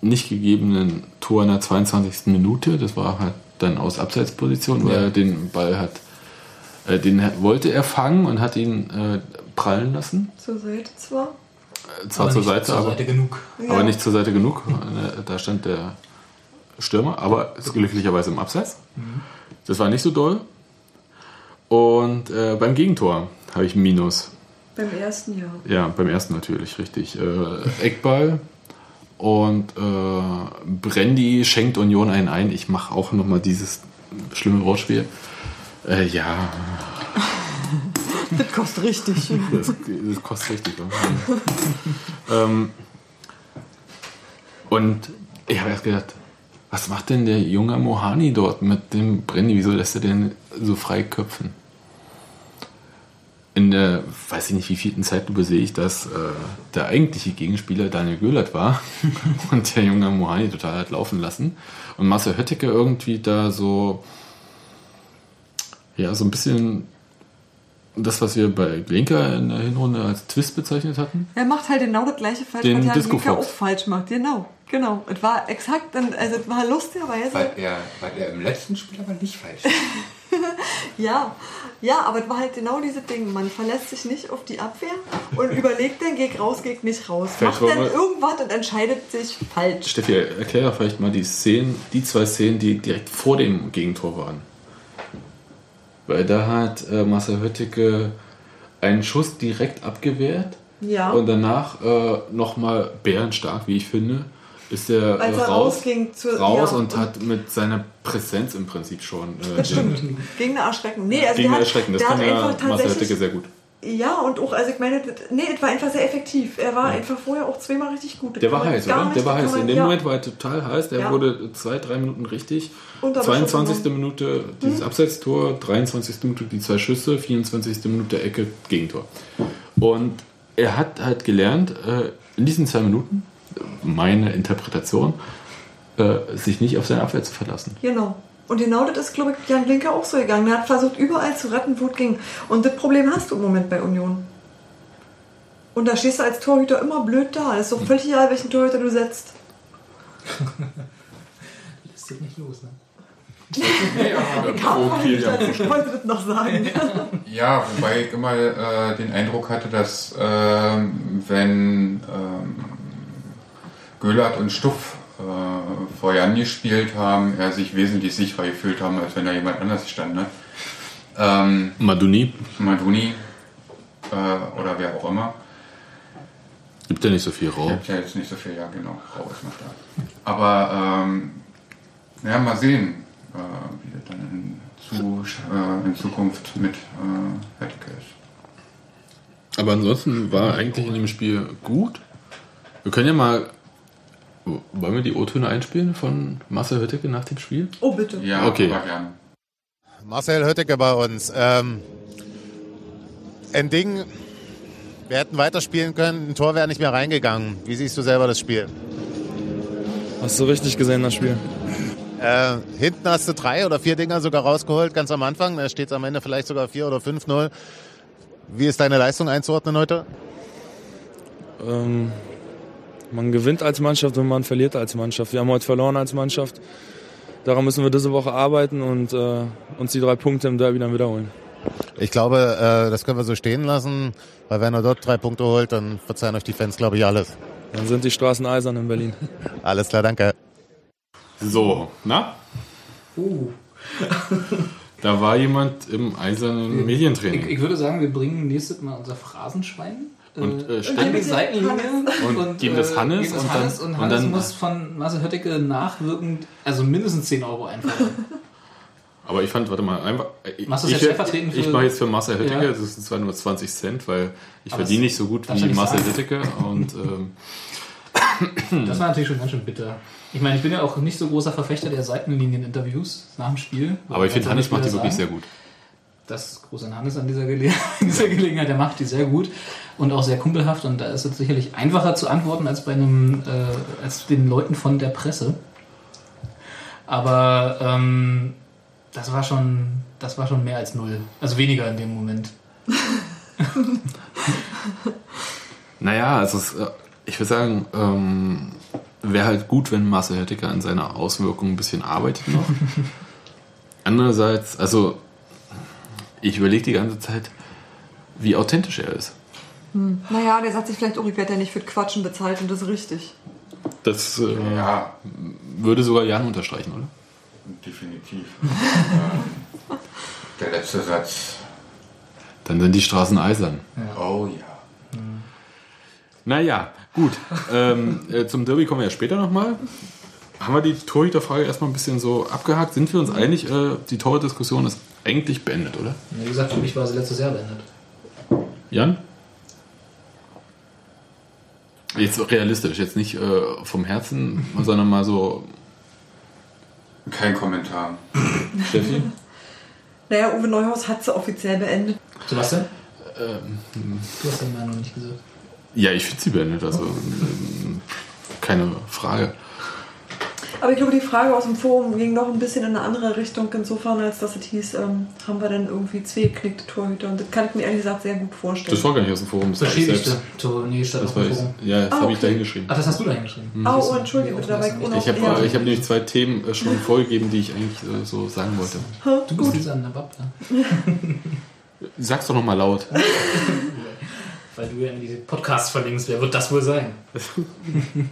nicht gegebenen Tor in der 22. Minute. Das war halt dann aus Abseitsposition, weil Ja. er den Ball hat. Äh, den wollte er fangen und hat ihn äh, prallen lassen. Zur Seite zwar. Äh, Zwar Aber zur Seite, zur aber, Seite genug. aber nicht zur Seite genug. Äh, Da stand der Stürmer, aber ist glücklicherweise im Abseits. Das war nicht so doll. Und äh, beim Gegentor habe ich ein Minus. Beim ersten Jahr. Ja, beim ersten natürlich, richtig. Äh, Eckball und äh, Brandy schenkt Union einen ein. Ich mache auch nochmal dieses schlimme Wortspiel. Äh, ja, Das kostet richtig. das, das kostet richtig. Ja. ähm, und ich habe erst gedacht, was macht denn der junge Mohani dort mit dem Brandy? Wieso lässt er den so frei köpfen? In der, weiß ich nicht, wie vielten Zeitlupe sehe ich, dass äh, der eigentliche Gegenspieler Daniel Göhlert war und der junge Mohani total hat laufen lassen. Und Marcel Höttike irgendwie da so, ja, so ein bisschen das, was wir bei Glinker in der Hinrunde als Twist bezeichnet hatten. Er macht halt genau das gleiche falsch, Den was Jan Disco Linker auch falsch macht. Genau, genau. Es war exakt, und- also es war lustigerweise. Weil er, weil er im letzten Spiel aber nicht falsch. Ja, ja, aber es war halt genau diese Ding. Man verlässt sich nicht auf die Abwehr und überlegt dann, geh raus, geh nicht raus. Vielleicht Macht dann irgendwas und entscheidet sich falsch. Steffi, erklär doch vielleicht mal die Szenen, die zwei Szenen, die direkt vor dem Gegentor waren. Weil da hat äh, Marcel Höttike einen Schuss direkt abgewehrt Ja. und danach äh, nochmal bärenstark, wie ich finde, ist er, Als äh, er raus, rausging zur- raus ja, und und- hat mit seiner Präsenz im Prinzip schon äh, Das stimmt. Gegen eine Erschreckung. Nee, also gegen der hat, Erschrecken. Das der kann ja einfach Marcel tatsächlich. Höttike sehr gut. Ja, und auch, also ich meine, nee, es war einfach sehr effektiv. Er war einfach vorher auch zweimal richtig gut. Das Der war heiß, oder? nicht- Der war heiß. In dem ja. Moment war er total heiß. Der Ja. wurde zwei, drei Minuten richtig. Und dann 22. Schuss Minute dieses Abseitstor, 23. Minute die zwei Schüsse, 24. Minute Ecke, Gegentor. Und er hat halt gelernt, äh, in diesen zwei Minuten, meine Interpretation, äh, sich nicht auf seine Abwehr zu verlassen. Genau. Und genau das ist, glaube ich, Jan Blinker auch so gegangen. Er hat versucht, überall zu retten, wo es ging. Und das Problem hast du im Moment bei Union. Und da stehst du als Torhüter immer blöd da. Es ist doch völlig egal, welchen Torhüter du setzt. Lässt sich nicht los, ne? Profil, ja. Ich wollte das noch sagen. Ja, wobei ich immer äh, den Eindruck hatte, dass ähm, wenn ähm, Göllert und Stuff äh, vor Jan gespielt haben, er sich wesentlich sicherer gefühlt haben, als wenn da jemand anders gestanden hat. Ähm, Maduni Maduni äh, oder wer auch immer. gibt ja nicht so viel Raum. Gibt ja jetzt nicht so viel, ja genau, Rau ist noch da. Aber ähm, ja, mal sehen, äh, wie das dann in, zu, äh, in Zukunft mit äh, Hertike ist. Aber ansonsten war eigentlich in dem Spiel gut. Wir können ja mal. Wollen wir die O-Töne einspielen von Marcel Hötteke nach dem Spiel? Oh, bitte. Ja, Okay. Marcel Hötteke bei uns. Ähm, ein Ding, wir hätten weiterspielen können, ein Tor wäre nicht mehr reingegangen. Wie siehst du selber das Spiel? Hast du richtig gesehen, das Spiel? Äh, hinten hast du drei oder vier Dinger sogar rausgeholt, ganz am Anfang. Da steht es am Ende vielleicht sogar 4 oder 5-0. Wie ist deine Leistung einzuordnen heute? Ähm, man gewinnt als Mannschaft und man verliert als Mannschaft. Wir haben heute verloren als Mannschaft. Daran müssen wir diese Woche arbeiten und äh, uns die drei Punkte im Derby dann wiederholen. Ich glaube, äh, das können wir so stehen lassen, weil wenn er dort drei Punkte holt, dann verzeihen euch die Fans, glaube ich, alles. Dann sind die Straßen eisern in Berlin. Alles klar, danke. So, na? Uh, Da war jemand im eisernen ich, Medientraining. ich würde sagen, wir bringen nächstes Mal unser Phrasenschwein. Und, äh, an stellen- die Seitenlinie Und geben das Hannes und Hannes dann- und und Hannes dann- muss von Marcel Hötteke nachwirkend, also mindestens 10 Euro einfordern. Aber ich fand, warte mal, einfach. Ich, Machst du es ich, jetzt stellvertretend für- ich mache jetzt für Marcel Hötteke, Ja. das sind zwar nur 20 Cent, weil ich Aber verdiene nicht so gut wie Marcel. Und ähm, Das war natürlich schon ganz schön bitter. Ich meine, ich bin ja auch nicht so großer Verfechter der Seitenlinien-Interviews nach dem Spiel. aber ich finde, Hannes macht die wirklich sehr gut. Das ist groß an Hannes an dieser, Gele dieser Gelegenheit. Der macht die sehr gut und auch sehr kumpelhaft. Und da ist es sicherlich einfacher zu antworten als bei einem, äh, als den Leuten von der Presse. Aber ähm, das war schon, das war schon mehr als null. Also weniger in dem Moment. Naja, also es, äh, ich würde sagen, ähm, wäre halt gut, wenn Marcel Hötteke an seiner Auswirkung ein bisschen arbeitet noch. Andererseits, also ich überlege die ganze Zeit, wie authentisch er ist. Naja, der sagt sich vielleicht, oh, ich werde ja nicht für Quatschen bezahlt und das ist richtig. Das äh, Ja, würde sogar Jan unterstreichen, oder? definitiv. der letzte Satz. Dann sind die Straßen eisern. Oh ja. Naja, gut. ähm, äh, zum Derby kommen wir ja später nochmal. Haben wir die Torhüterfrage erstmal ein bisschen so abgehakt? Sind wir uns einig, äh, die Torhüterdiskussion ist eigentlich beendet, oder? Wie gesagt, für mich war sie letztes Jahr beendet. Jan? Jetzt realistisch, jetzt nicht äh, vom Herzen, sondern mal so, Kein Kommentar. Steffi? Naja, Uwe Neuhaus hat sie offiziell beendet. Sebastian? Ähm, Du hast deine Meinung nicht gesagt. Ja, ich finde sie beendet, also ähm, keine Frage. Aber ich glaube, die Frage aus dem Forum ging noch ein bisschen in eine andere Richtung, insofern, als dass es hieß, ähm, haben wir denn irgendwie zwei geknickte Torhüter? Und das kann ich mir ehrlich gesagt sehr gut vorstellen. Das war gar nicht aus dem Forum, das war ich Beschädigte. selbst. Tor, nee, statt Das auf war dem ich. Forum. Ja, das Ah, habe ich da hingeschrieben. Ach, das hast du da hingeschrieben. Oh, Siehst oh, du, Entschuldigung, wie da war ich Ich habe hab nämlich zwei Themen äh, schon vorgegeben, die ich eigentlich äh, so sagen wollte. Du bist dieser Nababla. Sag's doch nochmal laut. Weil du ja in diese Podcasts verlinkst. Wer wird das wohl sein?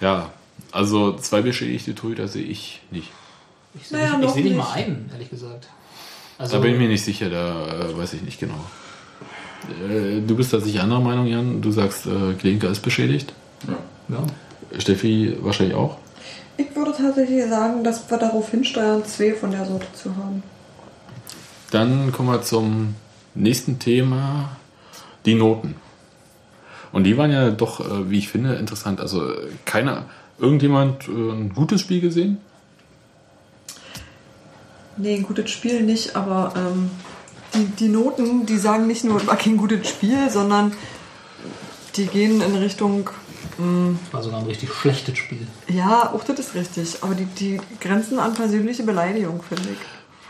Ja, also zwei beschädigte Torhüter sehe ich nicht. Ich sehe Naja, nicht, seh nicht nicht. mal einen, ehrlich gesagt. Also, Da bin ich mir nicht sicher, da äh, weiß ich nicht genau. Äh, du bist da sicher anderer Meinung, Jan. Du sagst, äh, Glinka ist beschädigt. ja. Steffi wahrscheinlich auch. Ich würde tatsächlich sagen, dass wir darauf hinsteuern, zwei von der Sorte zu haben. Dann kommen wir zum nächsten Thema, die Noten. Und die waren ja doch, äh, wie ich finde, interessant. Also äh, keiner, irgendjemand äh, ein gutes Spiel gesehen? Nee, ein gutes Spiel nicht, aber ähm, die, die Noten, die sagen nicht nur, es war kein gutes Spiel, sondern die gehen in Richtung, mh, War sogar ein richtig schlechtes Spiel. ja, auch das ist richtig, aber die, die grenzen an persönliche Beleidigung, finde ich.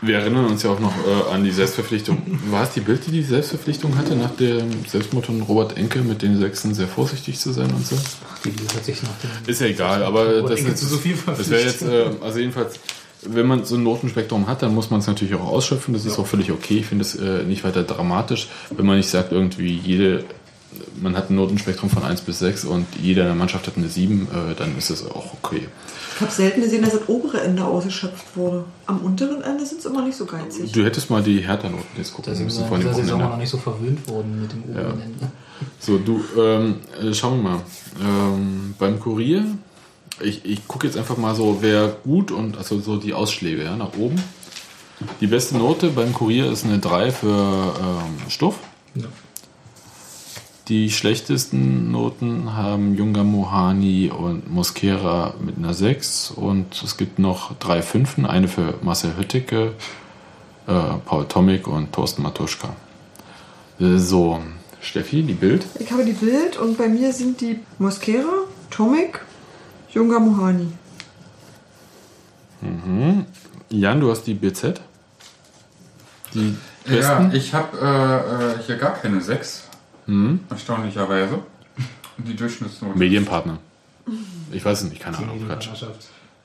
Wir erinnern uns ja auch noch äh, an die Selbstverpflichtung. War es die Bild, die die Selbstverpflichtung hatte, nach dem Selbstmord von Robert Enke mit den Sechsen sehr vorsichtig zu sein und so? Die hat sich nach dem Ist ja egal, aber das, ist, zu so viel das wäre jetzt, äh, also jedenfalls, wenn man so ein Notenspektrum hat, dann muss man es natürlich auch ausschöpfen. Das ist auch völlig okay. Ich finde es äh, nicht weiter dramatisch, wenn man nicht sagt, irgendwie jede man hat ein Notenspektrum von 1 bis 6 und jeder in der Mannschaft hat eine 7, äh, dann ist das auch okay. Ich habe selten gesehen, dass das obere Ende ausgeschöpft wurde. Am unteren Ende sind es immer nicht so geizig. Du hättest mal die Hertha-Noten jetzt gucken Da sind müssen in dem Saison noch nicht so verwöhnt worden mit dem oberen Ende. So, du, ähm, äh, schauen wir mal. Ähm, beim Kurier, ich, ich gucke jetzt einfach mal so, wer gut und also so die Ausschläge ja, nach oben. Die beste Note beim Kurier ist eine 3 für ähm, Stoff. Ja. Die schlechtesten Noten haben Junga Mohani und Mosquera mit einer 6 und es gibt noch drei Fünfen, eine für Marcel Höttike, äh, Paul Tomic und Thorsten Matuschka. So, Steffi, die Bild. Ich habe die Bild und bei mir sind die Mosquera, Tomic, Junga Mohani. Jan, du hast die BZ. Die Ja, besten. ich habe äh, äh, hier gar keine 6. Mhm. Erstaunlicherweise. Und die Durchschnittsnote. Medienpartner. Ich weiß es nicht, keine Ahnung. Quatsch.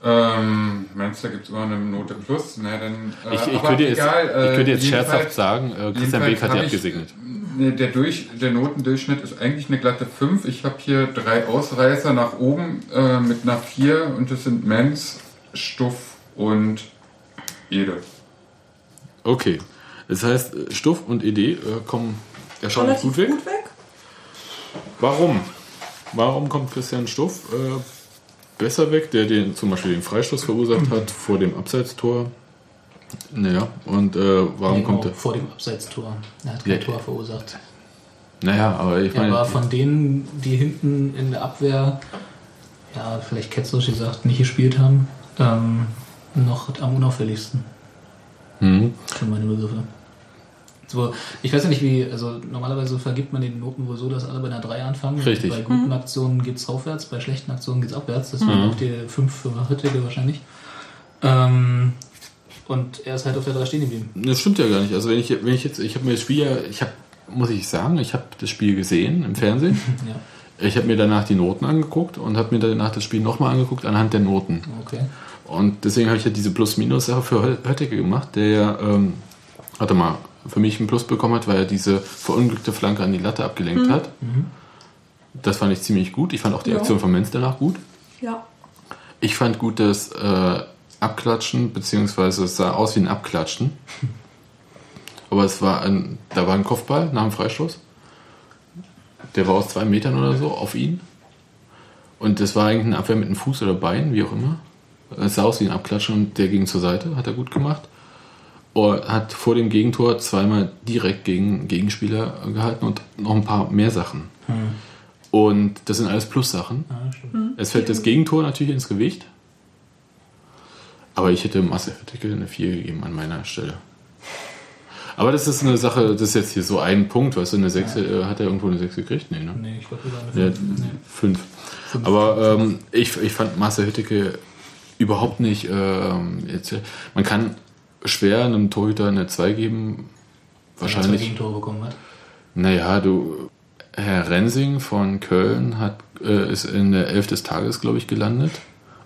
Ähm, meinst du, da gibt es immer eine Note plus? Na, dann, äh, Ich, ich, könnte jetzt, egal, ich könnte äh, jetzt scherzhaft sagen, äh, Christian Beek hat die abgesegnet. Nee, der, Durch, der Notendurchschnitt ist eigentlich eine glatte 5. Ich habe hier drei Ausreißer nach oben äh, mit einer 4 und das sind Menz, Stuff und Ede. Okay. Das heißt, äh, Stuff und ED äh, kommen erstaunlich Relativ gut weg. gut weg. Warum? Warum kommt Christian Stuff äh, besser weg, der den zum Beispiel den Freistoß verursacht hat vor dem Abseitstor? Naja, und äh, warum Nee, kommt er? vor dem Abseitstor. Er hat kein Ja, Tor verursacht. Naja, aber ich Er meine, war von denen, die hinten in der Abwehr, ja, vielleicht ketzerisch gesagt, nicht gespielt haben, ähm, noch am unauffälligsten hm, für meine Begriffe. So, ich weiß ja nicht, wie, also normalerweise vergibt man den Noten wohl so, dass alle bei einer 3 anfangen. Richtig. Bei guten Aktionen geht es aufwärts, bei schlechten Aktionen geht es abwärts. Deswegen Mhm. auch die 5 für Hüttige wahrscheinlich. Ähm, und er ist halt auf der 3 stehen geblieben. das stimmt ja gar nicht. Also wenn ich, wenn ich jetzt, ich habe mir das Spiel ja, ich habe, muss ich sagen, ich habe das Spiel gesehen im Fernsehen. Ja, Ich habe mir danach die Noten angeguckt und habe mir danach das Spiel nochmal angeguckt anhand der Noten. okay. Und deswegen habe ich ja diese Plus-Minus-Sache für Hö- Höttike gemacht, der ja, ähm, warte mal, für mich einen Plus bekommen hat, weil er diese verunglückte Flanke an die Latte abgelenkt hat. Das fand ich ziemlich gut. Ich fand auch die Ja. Aktion von Menz danach gut. Ja. Ich fand gut das äh, Abklatschen, beziehungsweise es sah aus wie ein Abklatschen. Aber es war ein, da war ein Kopfball nach dem Freistoß. Der war aus zwei Metern oder so auf ihn. Und das war eigentlich eine Abwehr mit einem Fuß oder Bein, wie auch immer. Es sah aus wie ein Abklatschen und der ging zur Seite, hat er gut gemacht. Hat vor dem Gegentor zweimal direkt gegen Gegenspieler gehalten und noch ein paar mehr Sachen. Und das sind alles Plus-Sachen. Ja, stimmt. Es fällt das Gegentor natürlich ins Gewicht. Aber ich hätte Marcel Höttike eine 4 gegeben an meiner Stelle. Aber das ist eine Sache, das ist jetzt hier so ein Punkt, weißt du, eine 6, äh, hat er irgendwo eine 6 gekriegt? Nee, ne? Nee, ich glaube, Ja, eine 5. Nee. fünf. Aber ähm, ich, ich fand Marcel Hütteke überhaupt nicht. Ähm, jetzt, man kann schwer einem Torhüter eine 2 geben. Weil er zwei Wahrscheinlich. Gegentore bekommen hat. Naja, du. Herr Rensing von Köln hat, äh, ist in der 11 des Tages, glaube ich, gelandet.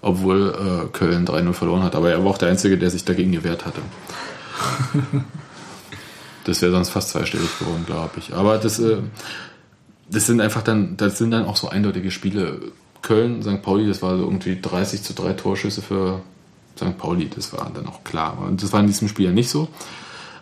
Obwohl äh, Köln 3-0 verloren hat. Aber er war auch der Einzige, der sich dagegen gewehrt hatte. das wäre sonst fast zweistellig geworden, glaube ich. Aber das, äh, das sind einfach dann, das sind dann auch so eindeutige Spiele. Köln, St. Pauli, das war so irgendwie 30 zu 3 Torschüsse für St. Pauli, das war dann auch klar. Und das war in diesem Spiel ja nicht so.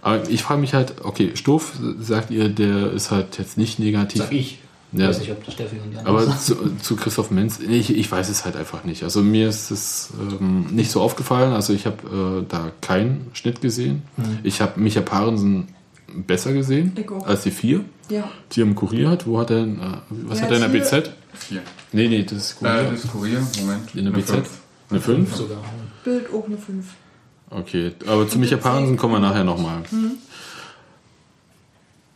Aber ich frage mich halt, okay, Stoff, sagt ihr, der ist halt jetzt nicht negativ. Sag ich. Ja. Weiß nicht, ob der Steffi und die anderen Aber sagen. zu, zu Christoph Menz, ich, ich weiß es halt einfach nicht. Also mir ist es ähm, nicht so aufgefallen. Also ich habe äh, da keinen Schnitt gesehen. Mhm. Ich habe Micha Parensen besser gesehen Ich als die vier, Ja. die er im Kurier hat. Wo hat er denn, äh, was Ja, hat er in der BZ? Vier. Nee, nee, das ist Kurier. Äh, das ist Kurier, Moment. in der Eine BZ? fünf. Eine 5? Sogar. Bild auch eine 5. Okay, aber zu Micha Parensen kommen wir nachher nochmal.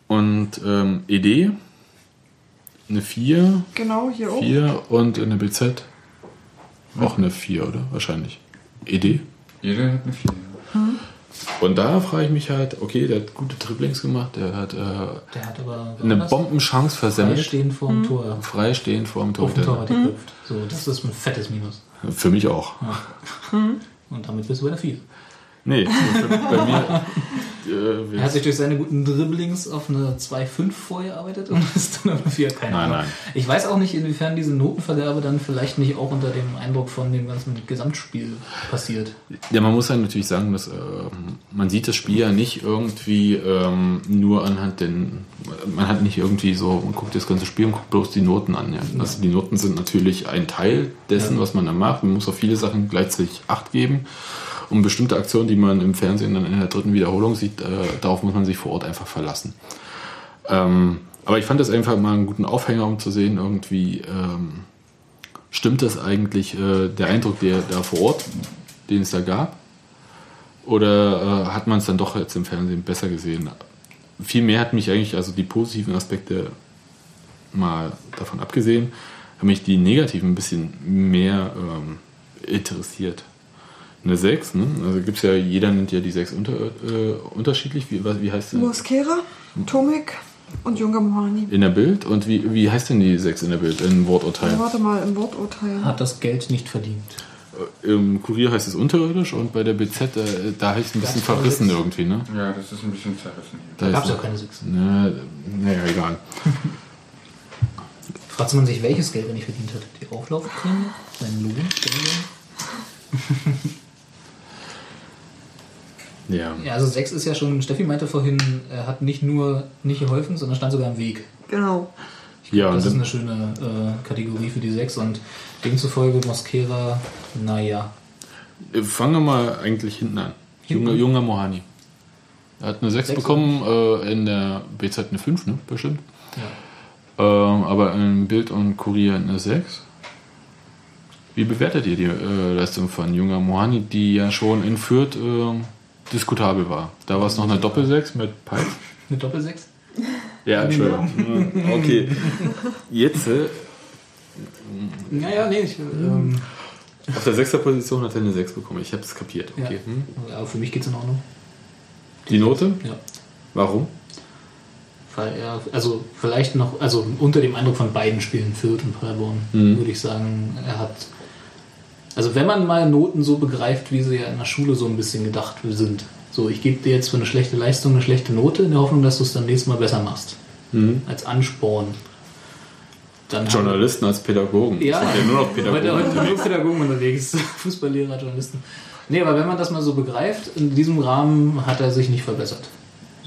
Und ähm, ED, eine 4, Genau, hier auch. 4 und in der BZ auch eine 4, oder? Wahrscheinlich. ED. Jede hat eine vier. Und da frage ich mich halt, okay, der hat gute Dribblings gemacht, der hat äh, Der hat aber eine? Bombenchance versemmelt, Freistehen vor dem Tor. freistehend vor dem Tor. Auf dem Tor hat geklopft. So, das ist ein fettes Minus. Für mich auch. Und damit bist du bei der 4. Nee, bei mir. Äh, Er hat sich durch seine guten Dribblings auf eine 2,5 vorgearbeitet und ist dann auf eine 4. Keine Nein, Ahnung. nein. Ich weiß auch nicht, inwiefern diese Notenvergabe dann vielleicht nicht auch unter dem Eindruck von dem ganzen Gesamtspiel passiert. Ja, man muss ja natürlich sagen, dass äh, man sieht das Spiel ja nicht irgendwie ähm, nur anhand den, man hat nicht irgendwie so, man guckt das ganze Spiel und guckt bloß die Noten an. Ja. Also die Noten sind natürlich ein Teil dessen, Ja. was man da macht. Man muss auf viele Sachen gleichzeitig Acht geben. Und bestimmte Aktionen, die man im Fernsehen dann in der dritten Wiederholung sieht, äh, darauf muss man sich vor Ort einfach verlassen. Ähm, aber ich fand das einfach mal einen guten Aufhänger, um zu sehen, irgendwie ähm, stimmt das eigentlich, äh, der Eindruck, der da vor Ort, den es da gab? Oder äh, hat man es dann doch jetzt im Fernsehen besser gesehen? Vielmehr hat mich eigentlich, also die positiven Aspekte mal davon abgesehen, haben mich die negativen ein bisschen mehr ähm, interessiert. Eine 6, ne? Also gibt es ja, jeder nennt ja die 6 unter, äh, unterschiedlich. Wie, was, wie heißt denn? Mosquera, Tomek und Junger Mohani. In der Bild? Und wie, wie heißt denn die 6 in der Bild? In Worturteil? Warte mal, im Worturteil. Hat das Geld nicht verdient. Im Kurier heißt es unterirdisch und bei der BZ, äh, da heißt es ein bisschen verrissen irgendwie, ne? Ja, das ist ein bisschen zerrissen hier. Da ist gab es ja keine 6. Na, naja, egal. Fragt man sich, welches Geld er nicht verdient hat? Die Auflaufprämie? Sein Lohn? Ja. Ja, also 6 ist ja schon, Steffi meinte vorhin, er hat nicht nur nicht geholfen, sondern stand sogar im Weg. Genau. Ja, und Das ist eine schöne äh, Kategorie für die 6 und demzufolge Mosquera, naja. äh, fangen wir mal eigentlich hinten an. Hinten? Junger, junger Mohani. Er hat eine 6 Sechs bekommen, äh, in der BZ eine 5, ne? Bestimmt. Ja. Ähm, aber im Bild und Kurier eine 6. Wie bewertet ihr die äh, Leistung von Junger Mohani, die ja schon in Fürth äh, diskutabel war? Da war es noch eine Doppel-6 mit Peitz. Eine Doppel-6? Ja, Entschuldigung. Okay. Jetzt, äh, Naja, nee, ich, ähm, auf der 6er Position hat er eine 6 bekommen. Ich habe es kapiert. ja. Okay. Hm. Aber für mich geht es in Ordnung. Die Note? Ja. Warum? Weil er, also vielleicht noch, also unter dem Eindruck von beiden Spielen, Fürth und Paderborn, Mhm. würde ich sagen, er hat, also wenn man mal Noten so begreift, wie sie ja in der Schule so ein bisschen gedacht sind, so ich gebe dir jetzt für eine schlechte Leistung eine schlechte Note in der Hoffnung, dass du es dann nächstes Mal besser machst, Mhm. als Ansporn. Dann Journalisten als Pädagogen. Ja, ja nur noch heute, Pädagogen. heute nur Pädagogen unterwegs, Fußballlehrer, Journalisten. Nee, aber wenn man das mal so begreift, in diesem Rahmen hat er sich nicht verbessert.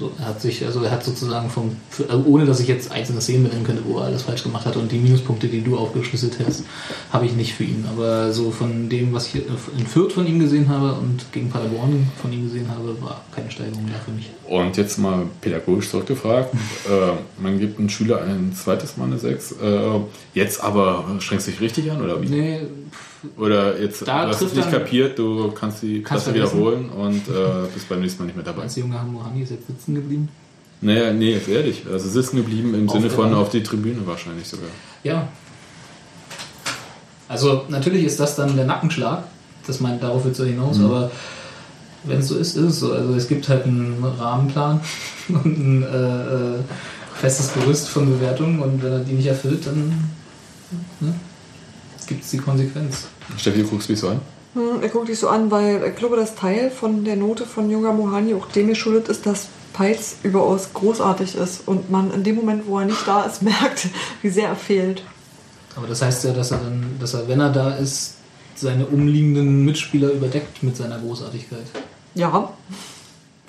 So, er hat sich, also er hat sozusagen vom, also ohne dass ich jetzt einzelne Szenen benennen könnte, wo er alles falsch gemacht hat und die Minuspunkte, die du aufgeschlüsselt hast, habe ich nicht für ihn. Aber so von dem, was ich in Fürth von ihm gesehen habe und gegen Paderborn von ihm gesehen habe, war keine Steigerung da für mich. Und jetzt mal pädagogisch zurückgefragt. äh, man gibt einem Schüler ein zweites Mal eine 6. Äh, jetzt aber strengst du dich richtig an oder wie? Nee, Oder jetzt Da du hast es nicht kapiert, du kannst die Kannst Klasse wiederholen und äh, bist beim nächsten Mal nicht mehr dabei. du, junge Mohani ist jetzt sitzen geblieben? Naja, nee, jetzt ehrlich. Also sitzen geblieben im Auf Sinne von auf die Tribüne wahrscheinlich sogar. Ja. Also natürlich ist das dann der Nackenschlag. Das meint, darauf wird es ja hinaus, Mhm. aber wenn es so ist, ist es so. Also es gibt halt einen Rahmenplan und ein äh, äh, festes Gerüst von Bewertungen und wenn er die nicht erfüllt, dann ne, gibt es die Konsequenz. Steffi, du guckst mich so an. Hm, ich gucke dich so an, weil ich glaube, das Teil von der Note von Junger Mohani auch dem geschuldet ist, dass Peitz überaus großartig ist und man in dem Moment, wo er nicht da ist, merkt, wie sehr er fehlt. Aber das heißt ja, dass er dann, dass er, wenn er da ist, seine umliegenden Mitspieler überdeckt mit seiner Großartigkeit. Ja,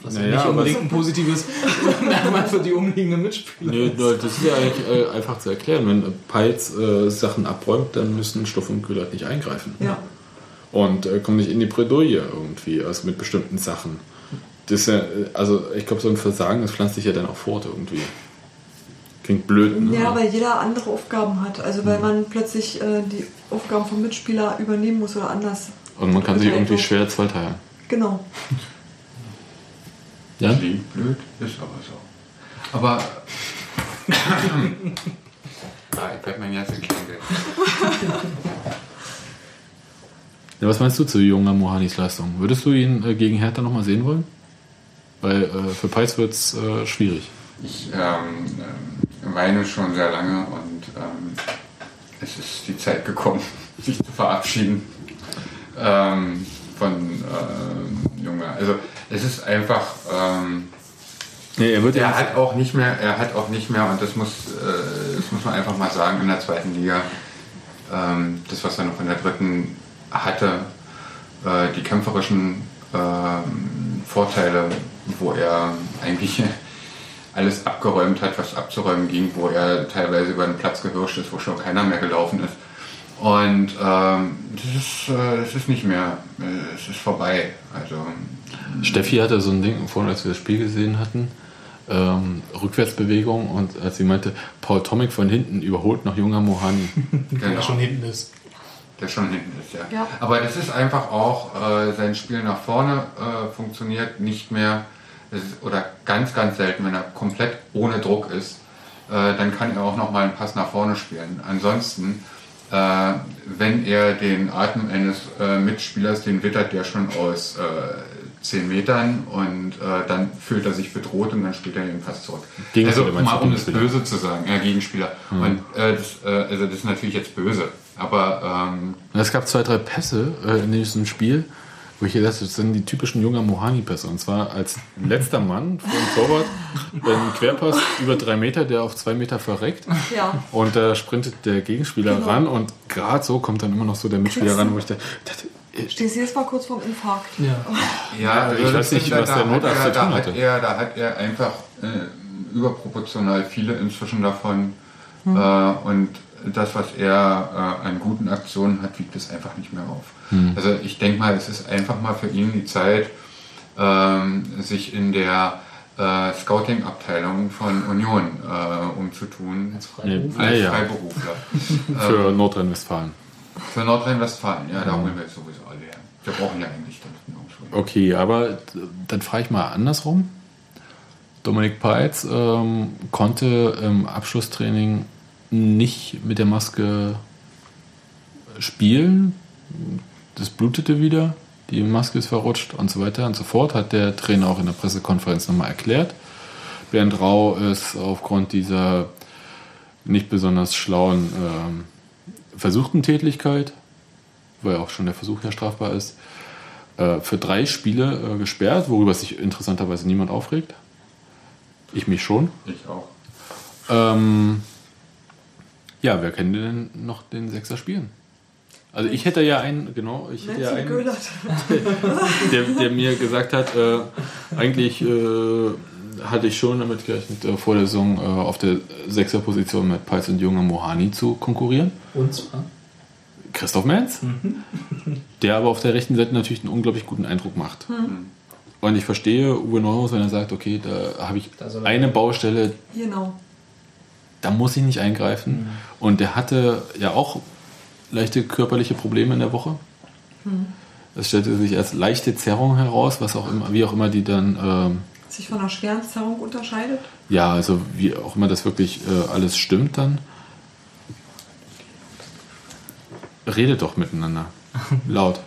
Was Naja, ja nicht aber unbedingt ein positives Merkmal für die umliegenden Mitspieler Nee, ist. das ist ja eigentlich äh, einfach zu erklären. Wenn Peitz äh, Sachen abräumt, dann müssen Stoff und Köhler nicht eingreifen. ja. und äh, kommen nicht in die Bredouille irgendwie, also mit bestimmten Sachen. Das ist ja, äh, also ich glaube, so ein Versagen, das pflanzt sich ja dann auch fort irgendwie. Klingt blöd, ne? Ja, weil jeder andere Aufgaben hat. Also weil man plötzlich äh, die Aufgaben vom Mitspieler übernehmen muss oder anders. Und man kann sich irgendwie schwer zweiteilen. Genau. Ja? Klingt blöd, ist aber so. Aber. ah, ich werde mein ganzes Kleingeld. ja? Was meinst du zu junger Mohanis Leistung? Würdest du ihn äh, gegen Hertha nochmal sehen wollen? Weil äh, für Peitz wird es äh, schwierig. Ich ähm, ähm, weine schon sehr lange und ähm, es ist die Zeit gekommen, sich zu verabschieden ähm, von ähm, Junge. Also es ist einfach. Ähm, Nee, er er hat auch nicht mehr, er hat auch nicht mehr, und das muss, äh, das muss man einfach mal sagen, in der zweiten Liga, ähm, das, was er noch in der dritten hatte, äh, die kämpferischen ähm, Vorteile, wo er eigentlich alles abgeräumt hat, was abzuräumen ging, wo er teilweise über den Platz gehirscht ist, wo schon keiner mehr gelaufen ist. Und ähm, das, ist, äh, das ist nicht mehr, äh, es ist vorbei. Also Steffi hatte so ein Ding, vorhin als wir das Spiel gesehen hatten, ähm, Rückwärtsbewegung und als sie meinte, Paul Tomic von hinten überholt noch junger Mohani. Der Genau. schon hinten ist. Der schon hinten ist, ja. Ja. Aber das ist einfach auch, äh, sein Spiel nach vorne äh, funktioniert nicht mehr, es ist, oder ganz, ganz selten, wenn er komplett ohne Druck ist, äh, dann kann er auch nochmal einen Pass nach vorne spielen. Ansonsten, äh, wenn er den Atem eines äh, Mitspielers, den wittert der schon aus äh, 10 Metern und äh, dann fühlt er sich bedroht und dann spielt er den Pass zurück. Also mal um das Gegenspieler? böse zu sagen, ja, Gegenspieler. Und äh, das, äh, also das ist natürlich jetzt böse, aber ähm, es gab zwei, drei Pässe äh, in diesem Spiel, wo ich gedacht habe, das sind die typischen junger Mohani-Pässe. Und zwar als letzter Mann vor dem Torwart ein Querpass über drei Meter, der auf zwei Meter verreckt. Ja. Und da sprintet der Gegenspieler Genau. ran und gerade so kommt dann immer noch so der Mitspieler ran, wo ich dachte, das, Stehst du jetzt mal kurz vorm Infarkt? Ja. Ja, ich weiß nicht, was der hat Notarzt er, zu tun da hat hatte. er, da hat er einfach äh, überproportional viele inzwischen davon. Hm. Äh, und das, was er äh, an guten Aktionen hat, wiegt es einfach nicht mehr auf. Hm. Also ich denke mal, es ist einfach mal für ihn die Zeit, ähm, sich in der äh, Scouting-Abteilung von Union äh, umzutun. Als nee, Freiberufler. Als ja, ja, Freiberufler. für Nordrhein-Westfalen. Für Nordrhein-Westfalen, ja, da holen wir jetzt sowieso alle her. Wir brauchen ja eigentlich dann nirgendwo. Okay, aber dann frage ich mal andersrum. Dominik Peitz ähm, konnte im Abschlusstraining nicht mit der Maske spielen. Das blutete wieder, die Maske ist verrutscht und so weiter und so fort, hat der Trainer auch in der Pressekonferenz nochmal erklärt. Bernd Rau ist aufgrund dieser nicht besonders schlauen ähm, versuchten Tätigkeit, weil auch schon der Versuch ja strafbar ist, äh, für drei Spiele äh, gesperrt, worüber sich interessanterweise niemand aufregt. Ich mich schon. Ich auch. Ähm, ja, wer kann denn noch den Sechser spielen? Also ich hätte ja einen, genau, ich hätte ja einen, der, der mir gesagt hat, äh, eigentlich äh, hatte ich schon damit gerechnet, äh, vor der Saison äh, auf der Sechserposition mit Peitz und Junge Mohani zu konkurrieren. Und zwar? Christoph Menz, der aber auf der rechten Seite natürlich einen unglaublich guten Eindruck macht. Und ich verstehe Uwe Neuhaus, wenn er sagt, okay, da habe ich eine Baustelle, Genau. Da muss ich nicht eingreifen. Und der hatte ja auch leichte körperliche Probleme in der Woche. Es stellte sich als leichte Zerrung heraus, was auch immer, wie auch immer die dann, ähm, Sich von einer schweren Zerrung unterscheidet. ja, also wie auch immer das wirklich äh, alles stimmt dann. Redet doch miteinander. Laut.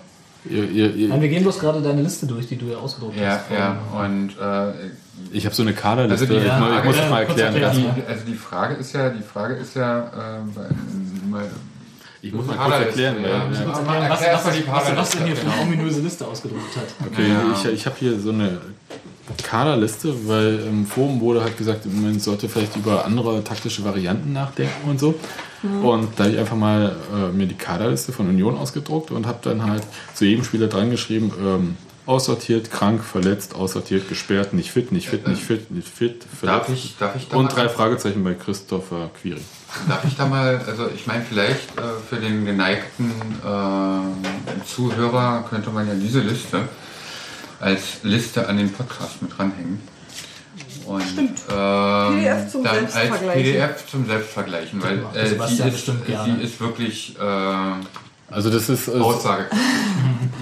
Ihr, ihr, ihr, Nein, wir gehen bloß gerade deine Liste durch, die du ja ausgedruckt Ja, hast. ja, und äh, ich habe so eine Kaderliste. Also die- ich, muss- ich muss ja, das mal erklären. erklären. die, also die Frage ist ja, die Frage ist ja, äh, mal- Ich muss mal kurz erklären. ja. Ja, Ja. ja. Was, was, erklärst was, du die was, was, was denn hier für eine genau. ominöse Liste ausgedruckt hat. Okay, Ja. ich, ich habe hier so eine Kaderliste, weil im Forum wurde halt gesagt, man sollte vielleicht über andere taktische Varianten nachdenken und so. Und da habe ich einfach mal äh, mir die Kaderliste von Union ausgedruckt und habe dann halt zu jedem Spieler dran geschrieben, ähm, aussortiert, krank, verletzt, aussortiert, gesperrt, nicht fit, nicht fit, nicht fit, nicht fit, Darf verletzt. ich, darf ich da und drei Fragezeichen bei Christopher Quiri. Darf ich da mal, also ich meine, vielleicht äh, für den geneigten äh, Zuhörer könnte man ja diese Liste als Liste an den Podcast mit dranhängen. Und ähm, PDF zum dann als Selbstvergleichen. PDF zum Selbstvergleichen, weil macht äh, die, ist, die ist wirklich äh, Also das ist, äh, Aussage.